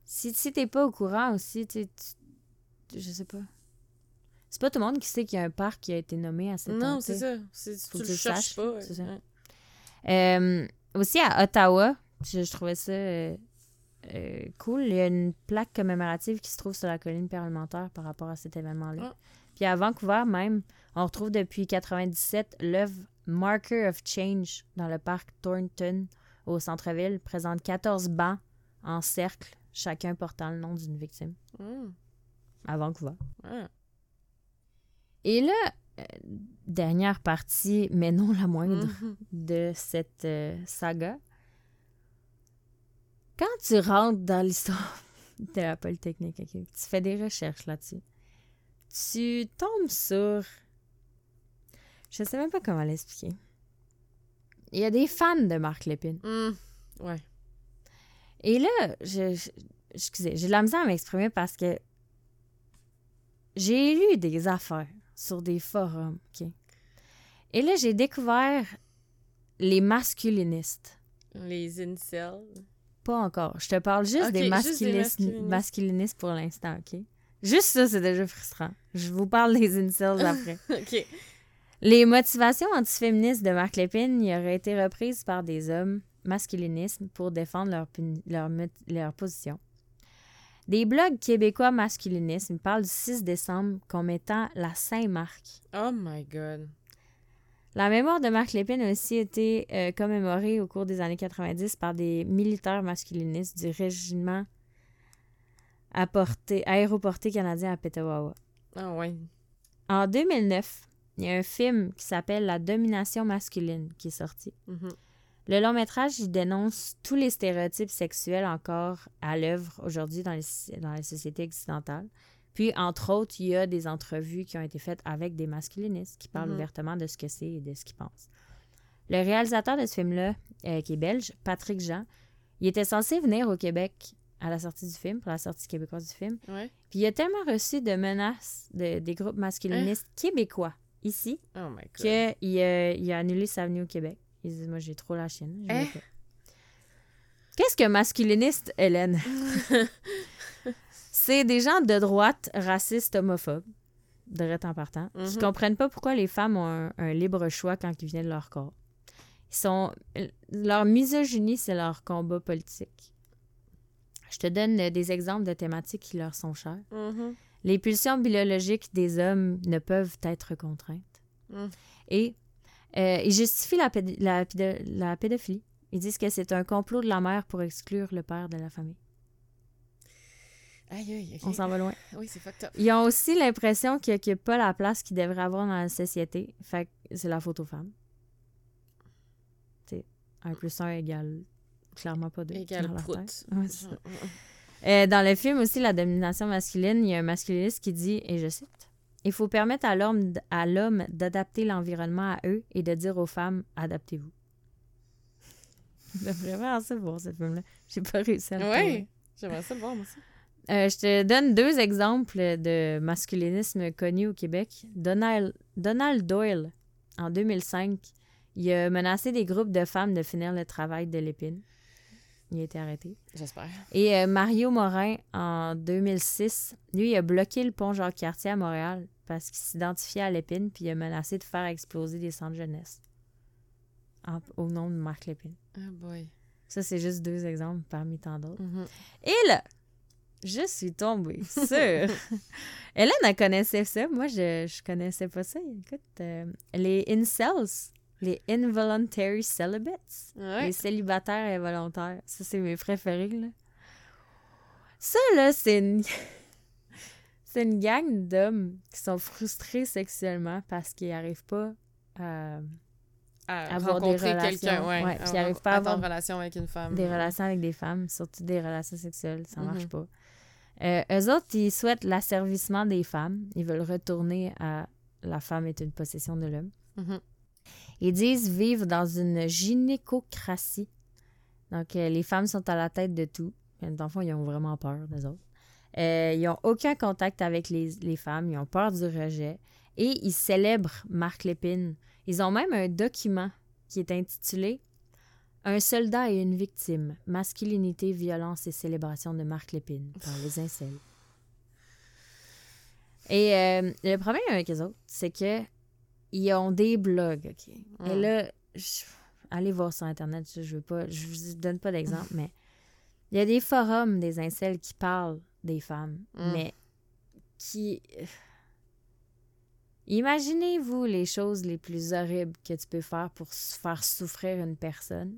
[SPEAKER 2] Si, si t'es pas au courant aussi, tu sais, tu- je sais pas. C'est pas tout le monde qui sait qu'il y a un parc qui a été nommé à cet
[SPEAKER 1] Non, c'est ça.
[SPEAKER 2] Faut
[SPEAKER 1] Tu
[SPEAKER 2] que
[SPEAKER 1] le cherches pas.
[SPEAKER 2] c'est ça.
[SPEAKER 1] ouais.
[SPEAKER 2] Euh, aussi à Ottawa, je, je trouvais ça euh, euh, cool. Il y a une plaque commémorative qui se trouve sur la colline parlementaire par rapport à cet événement-là.
[SPEAKER 1] Ah.
[SPEAKER 2] Puis à Vancouver même, on retrouve depuis 97 l'œuvre Marker of Change dans le parc Thornton au centre-ville, présente 14 bancs en cercle, chacun portant le nom d'une victime
[SPEAKER 1] Hum,
[SPEAKER 2] à Vancouver. Et là, euh, dernière partie, mais non la moindre, de cette euh, saga. Quand tu rentres dans l'histoire de la Polytechnique, tu fais des recherches là-dessus, tu tombes sur... Je sais même pas comment l'expliquer. Il y a des fans de Marc Lépine.
[SPEAKER 1] Hum, Ouais.
[SPEAKER 2] Et là, je, je- excusez, j'ai de la misère à m'exprimer parce que j'ai lu des affaires sur des forums, OK? Et là, j'ai découvert les masculinistes.
[SPEAKER 1] Les incels.
[SPEAKER 2] Pas encore. Je te parle juste des
[SPEAKER 1] juste des
[SPEAKER 2] masculinistes,
[SPEAKER 1] masculinistes.
[SPEAKER 2] masculinistes pour l'instant, OK? Juste ça, c'est déjà frustrant. Je vous parle des incels après.
[SPEAKER 1] OK.
[SPEAKER 2] Les motivations antiféministes de Marc Lépine y auraient été reprises par des hommes masculinisme pour défendre leur, leur, leur position. Des blogs québécois masculinisme parlent du 6 décembre comme étant la Saint-Marc.
[SPEAKER 1] Oh my God.
[SPEAKER 2] La mémoire de Marc Lépine a aussi été euh, commémorée au cours des années 90 par des militaires masculinistes du régiment aéroporté canadien à Petawawa.
[SPEAKER 1] Ah ouais.
[SPEAKER 2] En 2009, il y a un film qui s'appelle La domination masculine qui est sorti.
[SPEAKER 1] Mhm.
[SPEAKER 2] Le long métrage, il dénonce tous les stéréotypes sexuels encore à l'œuvre aujourd'hui dans les, dans les sociétés occidentales. Puis, entre autres, il y a des entrevues qui ont été faites avec des masculinistes qui parlent
[SPEAKER 1] Mhm.
[SPEAKER 2] ouvertement de ce que c'est et de ce qu'ils pensent. Le réalisateur de ce film-là, euh, qui est belge, Patrick Jean, il était censé venir au Québec à la sortie du film, pour la sortie québécoise du film.
[SPEAKER 1] Ouais.
[SPEAKER 2] Puis il a tellement reçu de menaces de- des groupes masculinistes québécois ici
[SPEAKER 1] Oh
[SPEAKER 2] qu'il a, il a annulé sa venue au Québec. Il dit Moi, j'ai trop la chienne.
[SPEAKER 1] Hein?
[SPEAKER 2] Qu'est-ce que masculiniste, Hélène? C'est des gens de droite, racistes, homophobes, direct en partant, qui
[SPEAKER 1] Mhm.
[SPEAKER 2] comprennent pas pourquoi les femmes ont un, un libre choix quand ils viennent de leur corps. Ils sont. Leur misogynie, c'est leur combat politique. Je te donne euh, des exemples de thématiques qui leur sont chères.
[SPEAKER 1] Mhm.
[SPEAKER 2] Les pulsions biologiques des hommes ne peuvent être contraintes.
[SPEAKER 1] Mm.
[SPEAKER 2] Et euh, ils justifient la, la pédophilie. Ils disent que c'est un complot de la mère pour exclure le père de la famille.
[SPEAKER 1] Aïe, aïe.
[SPEAKER 2] On s'en va loin.
[SPEAKER 1] Oui, c'est fucked up.
[SPEAKER 2] Ils ont aussi l'impression qu'ils n'occupent pas la place qu'ils devraient avoir dans la société. Fait que c'est la faute aux femmes. C'est 1 plus 1 égale clairement pas 2.
[SPEAKER 1] Égal prout.
[SPEAKER 2] Ouais, c'est ça. Euh, dans le film aussi, La domination masculine, il y a un masculiniste qui dit, et je cite, Il faut permettre à l'homme à l'homme d'adapter l'environnement à eux et de dire aux femmes Adaptez-vous. C'est vraiment assez bon, ce film-là. J'ai pas réussi à le.
[SPEAKER 1] Ouais. J'aimerais ça le voir, moi aussi.
[SPEAKER 2] Euh, je te donne deux exemples de masculinisme connu au Québec. Donald, Donald Doyle, en 2005, il a menacé des groupes de femmes de finir le travail de l'épine. Il a été arrêté.
[SPEAKER 1] J'espère.
[SPEAKER 2] Et euh, Mario Morin, en 2006, lui, il a bloqué le pont Jacques-Cartier à Montréal parce qu'il s'identifiait à l'épine puis il a menacé de faire exploser des centres jeunesse en- au nom de Marc Lépine.
[SPEAKER 1] Oh boy.
[SPEAKER 2] Ça, c'est juste deux exemples parmi tant d'autres.
[SPEAKER 1] Mhm.
[SPEAKER 2] Et là, je suis tombée sur... Hélène, elle connaissait ça. Moi, je, je connaissais pas ça. Écoute, euh, les incels, les involuntary celibates,
[SPEAKER 1] Ouais.
[SPEAKER 2] les célibataires involontaires. Ça, c'est mes préférés, là. Ça, là, c'est une... c'est une gang d'hommes qui sont frustrés sexuellement parce qu'ils n'arrivent pas à
[SPEAKER 1] À
[SPEAKER 2] avoir des
[SPEAKER 1] rencontrer
[SPEAKER 2] relations.
[SPEAKER 1] quelqu'un, ouais.
[SPEAKER 2] Ouais, puis
[SPEAKER 1] À
[SPEAKER 2] ils arrivent pas à avoir
[SPEAKER 1] relation avec une femme.
[SPEAKER 2] des relations avec des femmes, surtout des relations sexuelles, ça marche
[SPEAKER 1] Mhm.
[SPEAKER 2] pas. Euh, eux autres, ils souhaitent l'asservissement des femmes. Ils veulent retourner à la femme est une possession de l'homme.
[SPEAKER 1] Mhm.
[SPEAKER 2] Ils disent vivre dans une gynécocratie. Donc, euh, les femmes sont à la tête de tout. Dans le fond, ils ont vraiment peur des autres. Euh, ils n'ont aucun contact avec les, les femmes. Ils ont peur du rejet. Et ils célèbrent Marc Lépine. Ils ont même un document qui est intitulé Un soldat et une victime. Masculinité, violence et célébration de Marc Lépine par les incels. Et euh, le problème avec les autres, c'est que ils ont des blogs, OK? Et
[SPEAKER 1] Mm.
[SPEAKER 2] là, je- allez voir sur Internet, je, veux pas, je vous donne pas d'exemple, mais il y a des forums des incels qui parlent des femmes,
[SPEAKER 1] Mm.
[SPEAKER 2] mais qui... Imaginez-vous les choses les plus horribles que tu peux faire pour faire souffrir une personne?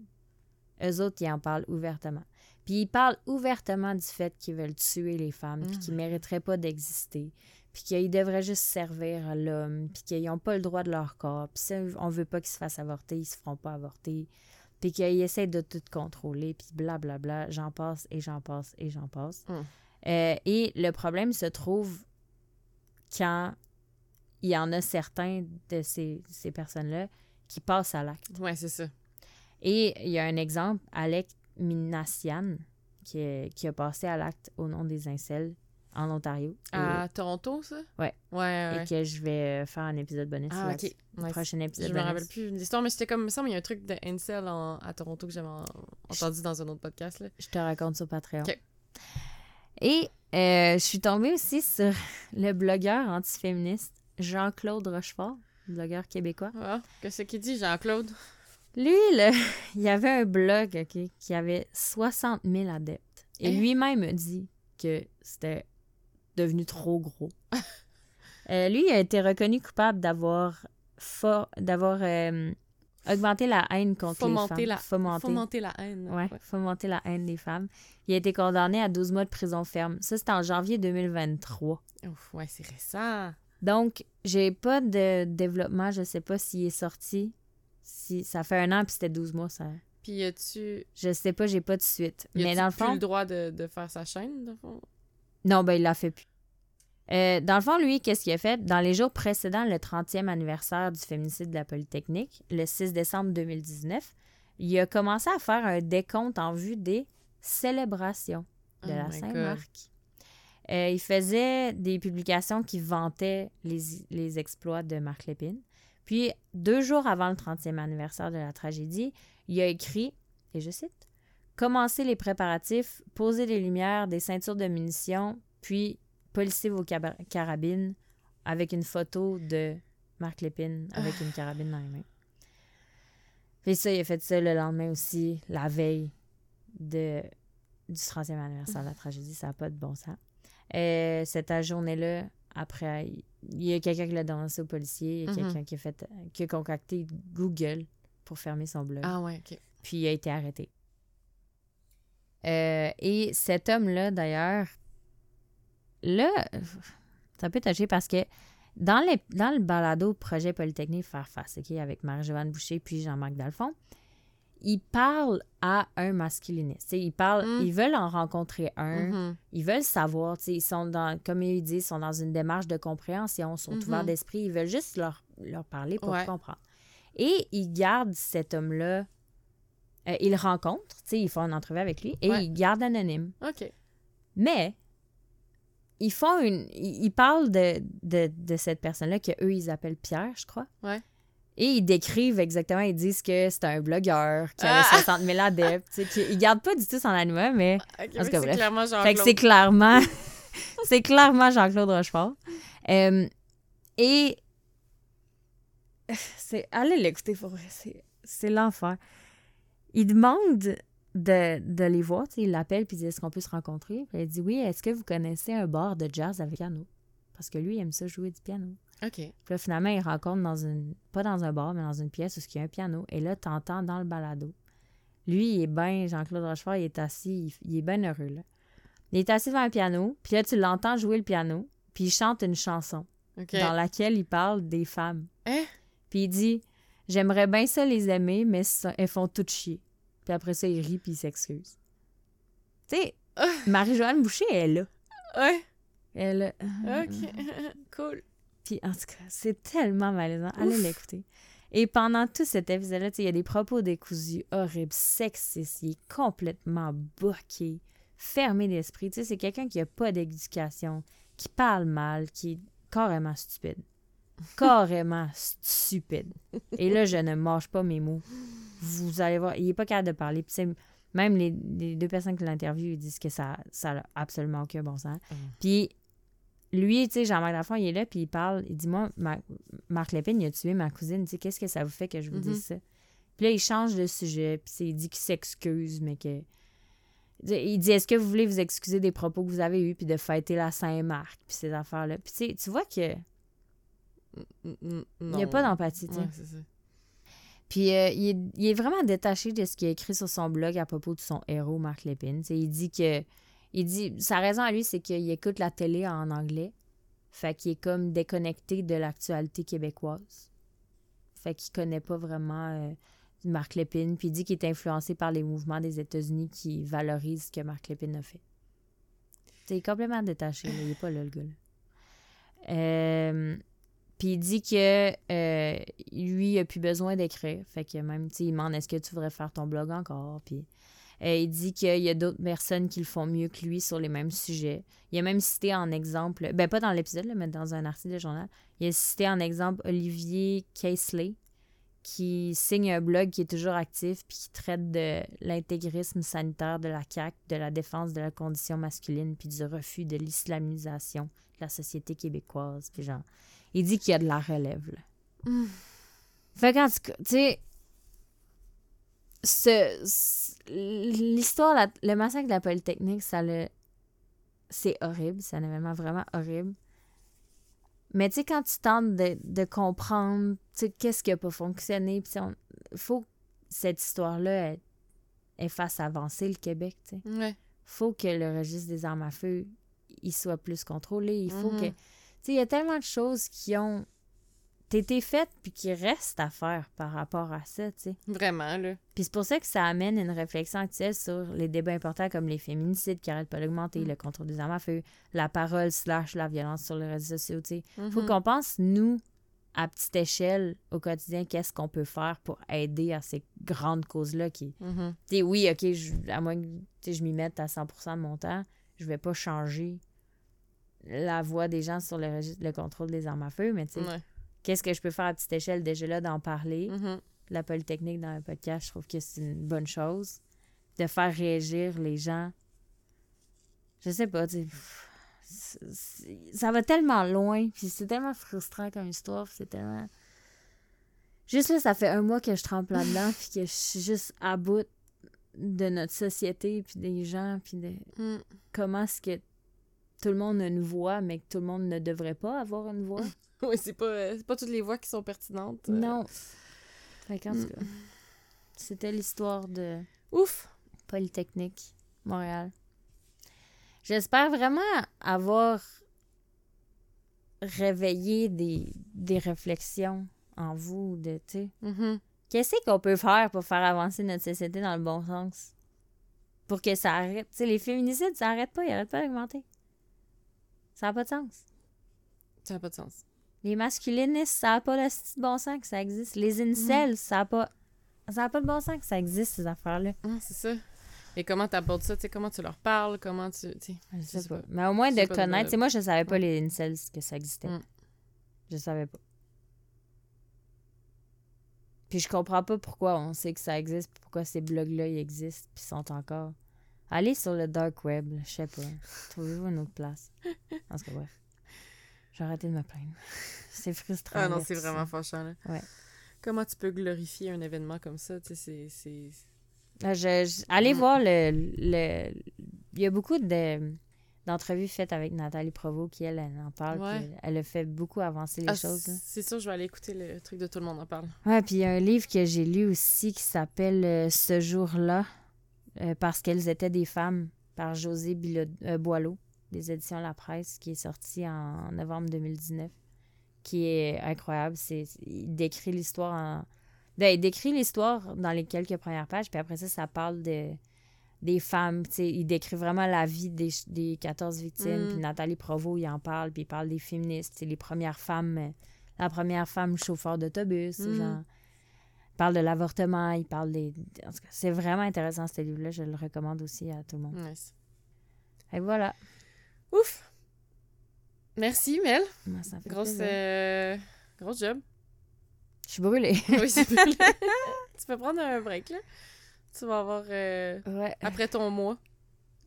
[SPEAKER 2] Eux autres, ils en parlent ouvertement. Puis ils parlent ouvertement du fait qu'ils veulent tuer les femmes, puis
[SPEAKER 1] Mm.
[SPEAKER 2] qu'ils mériteraient pas d'exister, puis qu'ils devraient juste servir à l'homme, puis qu'ils n'ont pas le droit de leur corps, puis si on veut pas qu'ils se fassent avorter, ils se feront pas avorter, puis qu'ils essaient de tout contrôler, puis blablabla, j'en passe et j'en passe et j'en passe.
[SPEAKER 1] Mm.
[SPEAKER 2] Euh, et le problème se trouve quand il y en a certains de ces, ces personnes-là qui passent à l'acte.
[SPEAKER 1] Ouais, c'est ça.
[SPEAKER 2] Et il y a un exemple, Alec Minassian, qui, est- qui a passé à l'acte au nom des incels en Ontario.
[SPEAKER 1] À Toronto, ça?
[SPEAKER 2] Ouais.
[SPEAKER 1] Ouais,
[SPEAKER 2] et,
[SPEAKER 1] ouais.
[SPEAKER 2] et que je vais faire un épisode bonus
[SPEAKER 1] Ah, ok. Nice.
[SPEAKER 2] Prochain épisode
[SPEAKER 1] Je me
[SPEAKER 2] bonus.
[SPEAKER 1] rappelle plus l'histoire, mais c'était comme ça, mais il y a un truc de Incel en- à Toronto que j'avais en- entendu dans un autre podcast. Là.
[SPEAKER 2] Je te raconte sur Patreon.
[SPEAKER 1] Ok.
[SPEAKER 2] Et euh, je suis tombée aussi sur le blogueur antiféministe Jean-Claude Rochefort, blogueur québécois.
[SPEAKER 1] Ah, qu'est-ce qu'il dit, Jean-Claude?
[SPEAKER 2] Lui, là, il y avait un blog qui avait 60 000 adeptes. Et
[SPEAKER 1] Hein?
[SPEAKER 2] lui-même a dit que c'était devenu trop gros. Euh, lui, il a été reconnu coupable d'avoir d'avoir euh, augmenté la haine contre
[SPEAKER 1] Fomenter
[SPEAKER 2] les
[SPEAKER 1] la,
[SPEAKER 2] femmes. Fomenter.
[SPEAKER 1] fomenter la haine.
[SPEAKER 2] Ouais, fomenter la haine des femmes. Il a été condamné à 12 mois de prison ferme. Ça, c'était en janvier 2023.
[SPEAKER 1] Ouf, ouais, c'est récent.
[SPEAKER 2] Donc, j'ai pas de développement. Je sais pas s'il est sorti. Si ça fait un an puis c'était 12 mois, ça.
[SPEAKER 1] Puis as-tu
[SPEAKER 2] Je sais pas, j'ai pas de suite.
[SPEAKER 1] y
[SPEAKER 2] Mais dans le
[SPEAKER 1] plus
[SPEAKER 2] fond,
[SPEAKER 1] le droit de, de faire sa chaîne, dans le fond?
[SPEAKER 2] non, ben il l'a fait plus. Euh, dans le fond, lui, qu'est-ce qu'il a fait? Dans les jours précédents le 30e anniversaire du féminicide de la Polytechnique, le 6 décembre 2019, il a commencé à faire un décompte en vue des célébrations de
[SPEAKER 1] Oh
[SPEAKER 2] la Saint-Marc. Euh, il faisait des publications qui vantaient les, les exploits de Marc Lépine. Puis, deux jours avant le 30e anniversaire de la tragédie, il a écrit, et je cite, Commencez les préparatifs, posez des lumières, des ceintures de munitions, puis polissez vos carabines avec une photo de Marc Lépine avec une carabine dans les mains. Puis ça, il a fait ça le lendemain aussi, la veille de, du 30e anniversaire de la tragédie. Ça n'a pas de bon sens. Euh, cette journée-là, après, il- y a quelqu'un qui l'a dénoncé au policier. Il y a
[SPEAKER 1] Mhm.
[SPEAKER 2] quelqu'un qui a fait qui a concocté Google pour fermer son blog.
[SPEAKER 1] Ah ouais, OK.
[SPEAKER 2] Puis il a été arrêté. Euh, et cet homme-là, d'ailleurs, là, c'est un peu touché parce que dans, les, dans le balado Projet Polytechnique Faire Face, OK, avec Marie-Joanne Boucher puis Jean-Marc Dalphon, ils parlent à un masculiniste. Ils, parlent,
[SPEAKER 1] Mm.
[SPEAKER 2] ils veulent en rencontrer un,
[SPEAKER 1] Mhm.
[SPEAKER 2] ils veulent savoir, ils sont dans, comme ils disent, ils sont dans une démarche de compréhension, sont
[SPEAKER 1] Mhm.
[SPEAKER 2] ouverts d'esprit, ils veulent juste leur, leur parler pour
[SPEAKER 1] Ouais.
[SPEAKER 2] comprendre. Et ils gardent cet homme-là, euh, ils le rencontrent, ils font une entrevue avec lui, et
[SPEAKER 1] Ouais.
[SPEAKER 2] ils gardent anonyme.
[SPEAKER 1] OK.
[SPEAKER 2] Mais, ils font une. Ils, parlent de, de, de cette personne-là que eux ils appellent Pierre, je crois.
[SPEAKER 1] Ouais.
[SPEAKER 2] Et ils décrivent exactement, ils disent que c'est un blogueur, qui avait
[SPEAKER 1] Ah!
[SPEAKER 2] 60 000 adeptes. Ils gardent pas du tout son anonymat, mais.
[SPEAKER 1] OK,
[SPEAKER 2] En tout
[SPEAKER 1] mais
[SPEAKER 2] cas,
[SPEAKER 1] c'est
[SPEAKER 2] bref.
[SPEAKER 1] clairement
[SPEAKER 2] Fait que
[SPEAKER 1] Jean-Claude.
[SPEAKER 2] c'est clairement. c'est clairement Jean-Claude Rochefort. Euh, et. C'est. Allez l'écouter pour vrai. C'est, c'est l'enfer. Il demande de, de les voir. Il l'appelle puis il dit Est-ce qu'on peut se rencontrer? Puis elle dit Oui, est-ce que vous connaissez un bar de jazz avec piano Parce que lui, il aime ça jouer du piano.
[SPEAKER 1] OK.
[SPEAKER 2] Puis là, finalement, il rencontre dans une. Pas dans un bar, mais dans une pièce où il y a un piano. Et là, t'entends dans le balado. Lui, il est bien. Jean-Claude Rochefort, il est assis. Il, il est bien heureux, là. Il est assis devant un piano. Puis là, tu l'entends jouer le piano. Puis il chante une chanson dans laquelle il parle des femmes.
[SPEAKER 1] Hein?
[SPEAKER 2] Puis il dit J'aimerais bien ça les aimer, mais ça- elles font toutes chier. Puis après ça, il rit puis il s'excuse. Tu sais,
[SPEAKER 1] Ah.
[SPEAKER 2] Marie-Joanne Boucher, elle est là.
[SPEAKER 1] Ouais.
[SPEAKER 2] Elle est là.
[SPEAKER 1] OK. cool.
[SPEAKER 2] Puis en tout cas, c'est tellement malaisant. Allez l'écouter. Et pendant tout cet épisode-là, il y a des propos décousus, horribles, sexistes, il est complètement boqué, fermé d'esprit. Tu sais, c'est quelqu'un qui a pas d'éducation, qui parle mal, qui est carrément stupide. Carrément stupide. Et là, je ne mange pas mes mots. Vous allez voir, il est pas capable de parler. Puis même les, les deux personnes qui l'interviewent, disent que ça ça n'a absolument aucun bon sens. Puis lui, tu sais, Jean-Marc Lafont, il est là, puis il parle, il dit, moi, Ma- Marc Lépine, il a tué ma cousine, tu sais, qu'est-ce que ça vous fait que je vous
[SPEAKER 1] Mhm.
[SPEAKER 2] dise ça? Puis là, il change de sujet, puis c'est- il dit qu'il s'excuse, mais que... Il dit, est-ce que vous voulez vous excuser des propos que vous avez eus, puis de fêter la Saint-Marc, puis ces affaires-là? Puis tu sais, tu vois que
[SPEAKER 1] Mm, mm,
[SPEAKER 2] il n'y a pas d'empathie, tu sais.
[SPEAKER 1] Ouais.
[SPEAKER 2] Puis euh, il, est, il est vraiment détaché de ce qu'il a écrit sur son blog à propos de son héros, Marc Lépine. Il dit que. Il dit. Sa raison à lui, c'est qu'il écoute la télé en anglais. Fait qu'il est comme déconnecté de l'actualité québécoise. Fait qu'il connaît pas vraiment euh, Marc Lépine. Puis il dit qu'il est influencé par les mouvements des États-Unis qui valorisent ce que Marc Lépine a fait. Tu sais, il est complètement détaché. là. Il est pas là, le gars. là. Euh, puis il dit que euh, lui, il a plus besoin d'écrire. Fait que même, tu il demande est-ce que tu voudrais faire ton blog encore? Puis euh, il dit qu'il y a d'autres personnes qui le font mieux que lui sur les mêmes sujets. Il a même cité en exemple, ben pas dans l'épisode, mais dans un article de journal, il a cité en exemple Olivier Casely, qui signe un blog qui est toujours actif puis qui traite de l'intégrisme sanitaire de la CAQ, de la défense de la condition masculine puis du refus de l'islamisation de la société québécoise. Puis genre, il dit qu'il y a de la relève, là.
[SPEAKER 1] Mm.
[SPEAKER 2] Fait qu'en tout cas, tu sais, ce- ce- l'histoire, la- le massacre de la Polytechnique, ça le. C'est horrible, c'est un événement vraiment horrible. Mais tu sais, quand tu tentes de, de comprendre, tu sais, qu'est-ce qui a pas fonctionné, puis on- faut que cette histoire-là, elle, elle fasse avancer le Québec, tu sais.
[SPEAKER 1] Ouais.
[SPEAKER 2] faut que le registre des armes à feu il soit plus contrôlé. Il faut
[SPEAKER 1] Mhm.
[SPEAKER 2] que. Tu sais, il y a tellement de choses qui ont été faites puis qui restent à faire par rapport à ça, tu sais.
[SPEAKER 1] Vraiment, là.
[SPEAKER 2] Puis c'est pour ça que ça amène une réflexion actuelle sur les débats importants comme les féminicides qui arrêtent pas d'augmenter,
[SPEAKER 1] Mm.
[SPEAKER 2] le contrôle des armes à feu, la parole slash la violence sur les réseaux sociaux, tu sais. Faut
[SPEAKER 1] Mhm.
[SPEAKER 2] qu'on pense, nous, à petite échelle, au quotidien, qu'est-ce qu'on peut faire pour aider à ces grandes causes-là qui,
[SPEAKER 1] Mhm.
[SPEAKER 2] tu sais, oui, OK, je- à moins que je m'y mette à 100 de mon temps, je vais pas changer la voix des gens sur le, contrôle des armes à feu, mais tu sais,
[SPEAKER 1] Ouais.
[SPEAKER 2] Qu'est-ce que je peux faire à petite échelle déjà là d'en parler?
[SPEAKER 1] Mhm.
[SPEAKER 2] La polytechnique dans le podcast, je trouve que c'est une bonne chose. De faire réagir les gens. Je sais pas, tu ça va tellement loin, puis c'est tellement frustrant comme histoire, c'est tellement... Juste là, ça fait un mois que je trempe là-dedans, puis que je suis juste à bout de notre société, puis des gens, puis de
[SPEAKER 1] Mm.
[SPEAKER 2] comment est-ce que tout le monde a une voix, mais que tout le monde ne devrait pas avoir une voix.
[SPEAKER 1] Oui, c'est pas, euh, c'est pas toutes les voix qui sont pertinentes. euh.
[SPEAKER 2] Non. Fait tout
[SPEAKER 1] Mm.
[SPEAKER 2] cas, c'était l'histoire de
[SPEAKER 1] Ouf!
[SPEAKER 2] Polytechnique, Montréal. J'espère vraiment avoir réveillé des, des réflexions en vous de, tu sais,
[SPEAKER 1] Mhm.
[SPEAKER 2] qu'est-ce qu'on peut faire pour faire avancer notre société dans le bon sens? Pour que ça arrête. Tu sais, les féminicides, ça arrête pas, ils arrêtent pas d'augmenter. Ça n'a pas de sens.
[SPEAKER 1] Ça n'a pas de sens.
[SPEAKER 2] Les masculinistes, ça n'a pas de de bon sens que ça existe. Les incels, ça n'a pas... Ça n'a pas de bon sens que ça existe, ces affaires-là.
[SPEAKER 1] Ah, c'est ça. Et comment t'abordes ça? Tu sais, comment tu leur parles? Comment tu. tu sais,
[SPEAKER 2] Je
[SPEAKER 1] Je
[SPEAKER 2] sais
[SPEAKER 1] sais
[SPEAKER 2] pas.
[SPEAKER 1] pas.
[SPEAKER 2] Mais au moins de
[SPEAKER 1] de-
[SPEAKER 2] connaître. Tu sais, moi, je savais pas les incels que ça existait.
[SPEAKER 1] Mm.
[SPEAKER 2] Je savais pas. Puis je comprends pas pourquoi on sait que ça existe, pourquoi ces blogs-là ils existent, puis sont encore. Allez sur le dark web, je sais pas. Trouvez-vous une autre place. En tout cas, bref. J'ai arrêté de me plaindre. C'est frustrant.
[SPEAKER 1] Ah non, c'est vraiment fâchant, là.
[SPEAKER 2] Ouais.
[SPEAKER 1] Comment tu peux glorifier un événement comme ça? Tu sais, c'est-.
[SPEAKER 2] Ah, je- je- allez
[SPEAKER 1] Mm.
[SPEAKER 2] voir le, le- Il y a beaucoup de d'entrevues faites avec Nathalie Provo qui, elle, elle en parle.
[SPEAKER 1] Ouais.
[SPEAKER 2] Elle a fait beaucoup avancer les
[SPEAKER 1] Ah,
[SPEAKER 2] choses.
[SPEAKER 1] c'est sûr, je vais aller écouter le truc de tout le monde en parle.
[SPEAKER 2] Ouais, puis il y a un livre que j'ai lu aussi qui s'appelle euh, Ce jour-là, euh, parce qu'elles étaient des femmes, par José Bilo- euh, Boileau, des éditions La Presse, qui est sorti en novembre 2019, qui est incroyable. C'est, il décrit l'histoire en... ben, il décrit l'histoire dans les quelques premières pages, puis après ça, ça parle de des femmes, tu sais, il décrit vraiment la vie des, des 14 victimes,
[SPEAKER 1] Mm.
[SPEAKER 2] puis Nathalie Provo, il en parle, puis il parle des féministes, c'est les premières femmes, euh, la première femme chauffeur d'autobus,
[SPEAKER 1] Mm.
[SPEAKER 2] genre, parle de l'avortement, il parle des... En tout cas, c'est vraiment intéressant, ce livre-là, je le recommande aussi à tout le monde.
[SPEAKER 1] Nice.
[SPEAKER 2] Et voilà.
[SPEAKER 1] Ouf! Merci, Mel.
[SPEAKER 2] Ça fait
[SPEAKER 1] Grosse, euh, grosse job.
[SPEAKER 2] Je suis brûlée.
[SPEAKER 1] oui, c'est pas Tu peux prendre un break, là. Tu vas avoir. euh,
[SPEAKER 2] ouais,
[SPEAKER 1] après ton mois.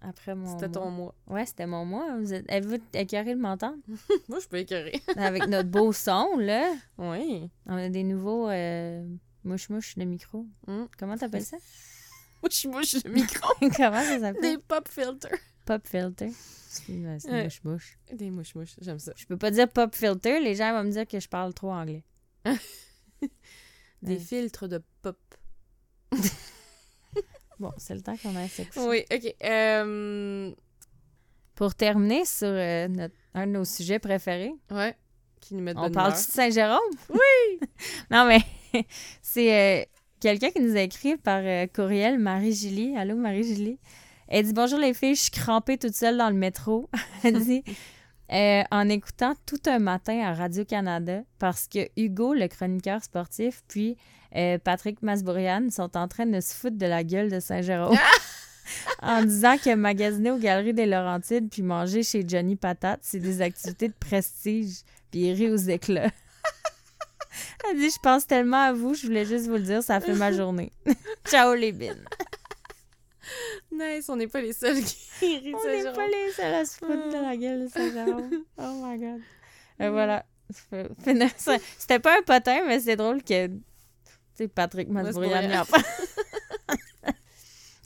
[SPEAKER 2] après mon
[SPEAKER 1] C'était ton
[SPEAKER 2] mois.
[SPEAKER 1] mois.
[SPEAKER 2] Ouais, c'était mon mois. Vous êtes... Avez-vous écœuré de m'entendre?
[SPEAKER 1] Moi, je peux écœurer.
[SPEAKER 2] Avec notre beau son, là.
[SPEAKER 1] oui.
[SPEAKER 2] On a des nouveaux euh, mouche-mouche de micro.
[SPEAKER 1] Mm.
[SPEAKER 2] Comment t'appelles ça?
[SPEAKER 1] Mouche, mouche, le micro.
[SPEAKER 2] Comment ça s'appelle?
[SPEAKER 1] Des pop filters.
[SPEAKER 2] Pop filter. C'est
[SPEAKER 1] Ouais.
[SPEAKER 2] mouche-mouche.
[SPEAKER 1] Des mouches, mouches. J'aime ça.
[SPEAKER 2] Je peux pas dire pop filter, les gens vont me dire que je parle trop anglais.
[SPEAKER 1] Des
[SPEAKER 2] Ouais.
[SPEAKER 1] filtres de pop.
[SPEAKER 2] Bon, c'est le temps qu'on se coucher.
[SPEAKER 1] Oui, ok. Euh,
[SPEAKER 2] Pour terminer sur euh, notre- un de nos sujets préférés,
[SPEAKER 1] ouais. Qui nous met de
[SPEAKER 2] on
[SPEAKER 1] bonne
[SPEAKER 2] parle
[SPEAKER 1] humeur?
[SPEAKER 2] de Saint-Jérôme? Oui! non, mais c'est euh, quelqu'un qui nous a écrit par euh, courriel, Marie-Julie. Allô, Marie-Julie? Elle dit Bonjour les filles, je suis crampée toute seule dans le métro. Elle dit euh, En écoutant tout un matin à Radio-Canada, parce que Hugo, le chroniqueur sportif, puis Patrick Masbourian sont en train de se foutre de la gueule de Saint-Jérôme. en disant que magasiner aux Galeries des Laurentides puis manger chez Johnny Patate, c'est des activités de prestige. Puis rit aux éclats. Elle dit Je pense tellement à vous, je voulais juste vous le dire, ça fait ma journée. Ciao les bines.
[SPEAKER 1] Nice, on n'est pas les seuls qui rient de
[SPEAKER 2] On n'est pas les seuls à se foutre de la gueule de Saint-Jérôme. Oh my god. Et voilà. Faut finir ça. C'était pas un potin, mais c'est drôle que. Tu sais, Patrick Masbourian y en parle.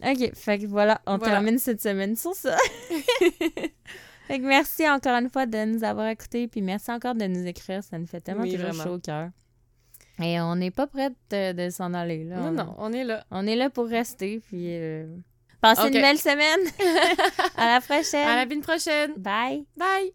[SPEAKER 2] Ok, fait que voilà, on
[SPEAKER 1] Voilà.
[SPEAKER 2] termine cette semaine sur ça. Fait que merci encore une fois de nous avoir écoutés, puis merci encore de nous écrire. Ça nous fait tellement
[SPEAKER 1] Oui,
[SPEAKER 2] toujours chaud au cœur. Et on n'est pas prête de, de s'en aller. Là.
[SPEAKER 1] Non,
[SPEAKER 2] on,
[SPEAKER 1] non, on est là.
[SPEAKER 2] On est là pour rester, puis euh, passez une belle semaine. à la prochaine.
[SPEAKER 1] À la semaine prochaine.
[SPEAKER 2] Bye.
[SPEAKER 1] Bye!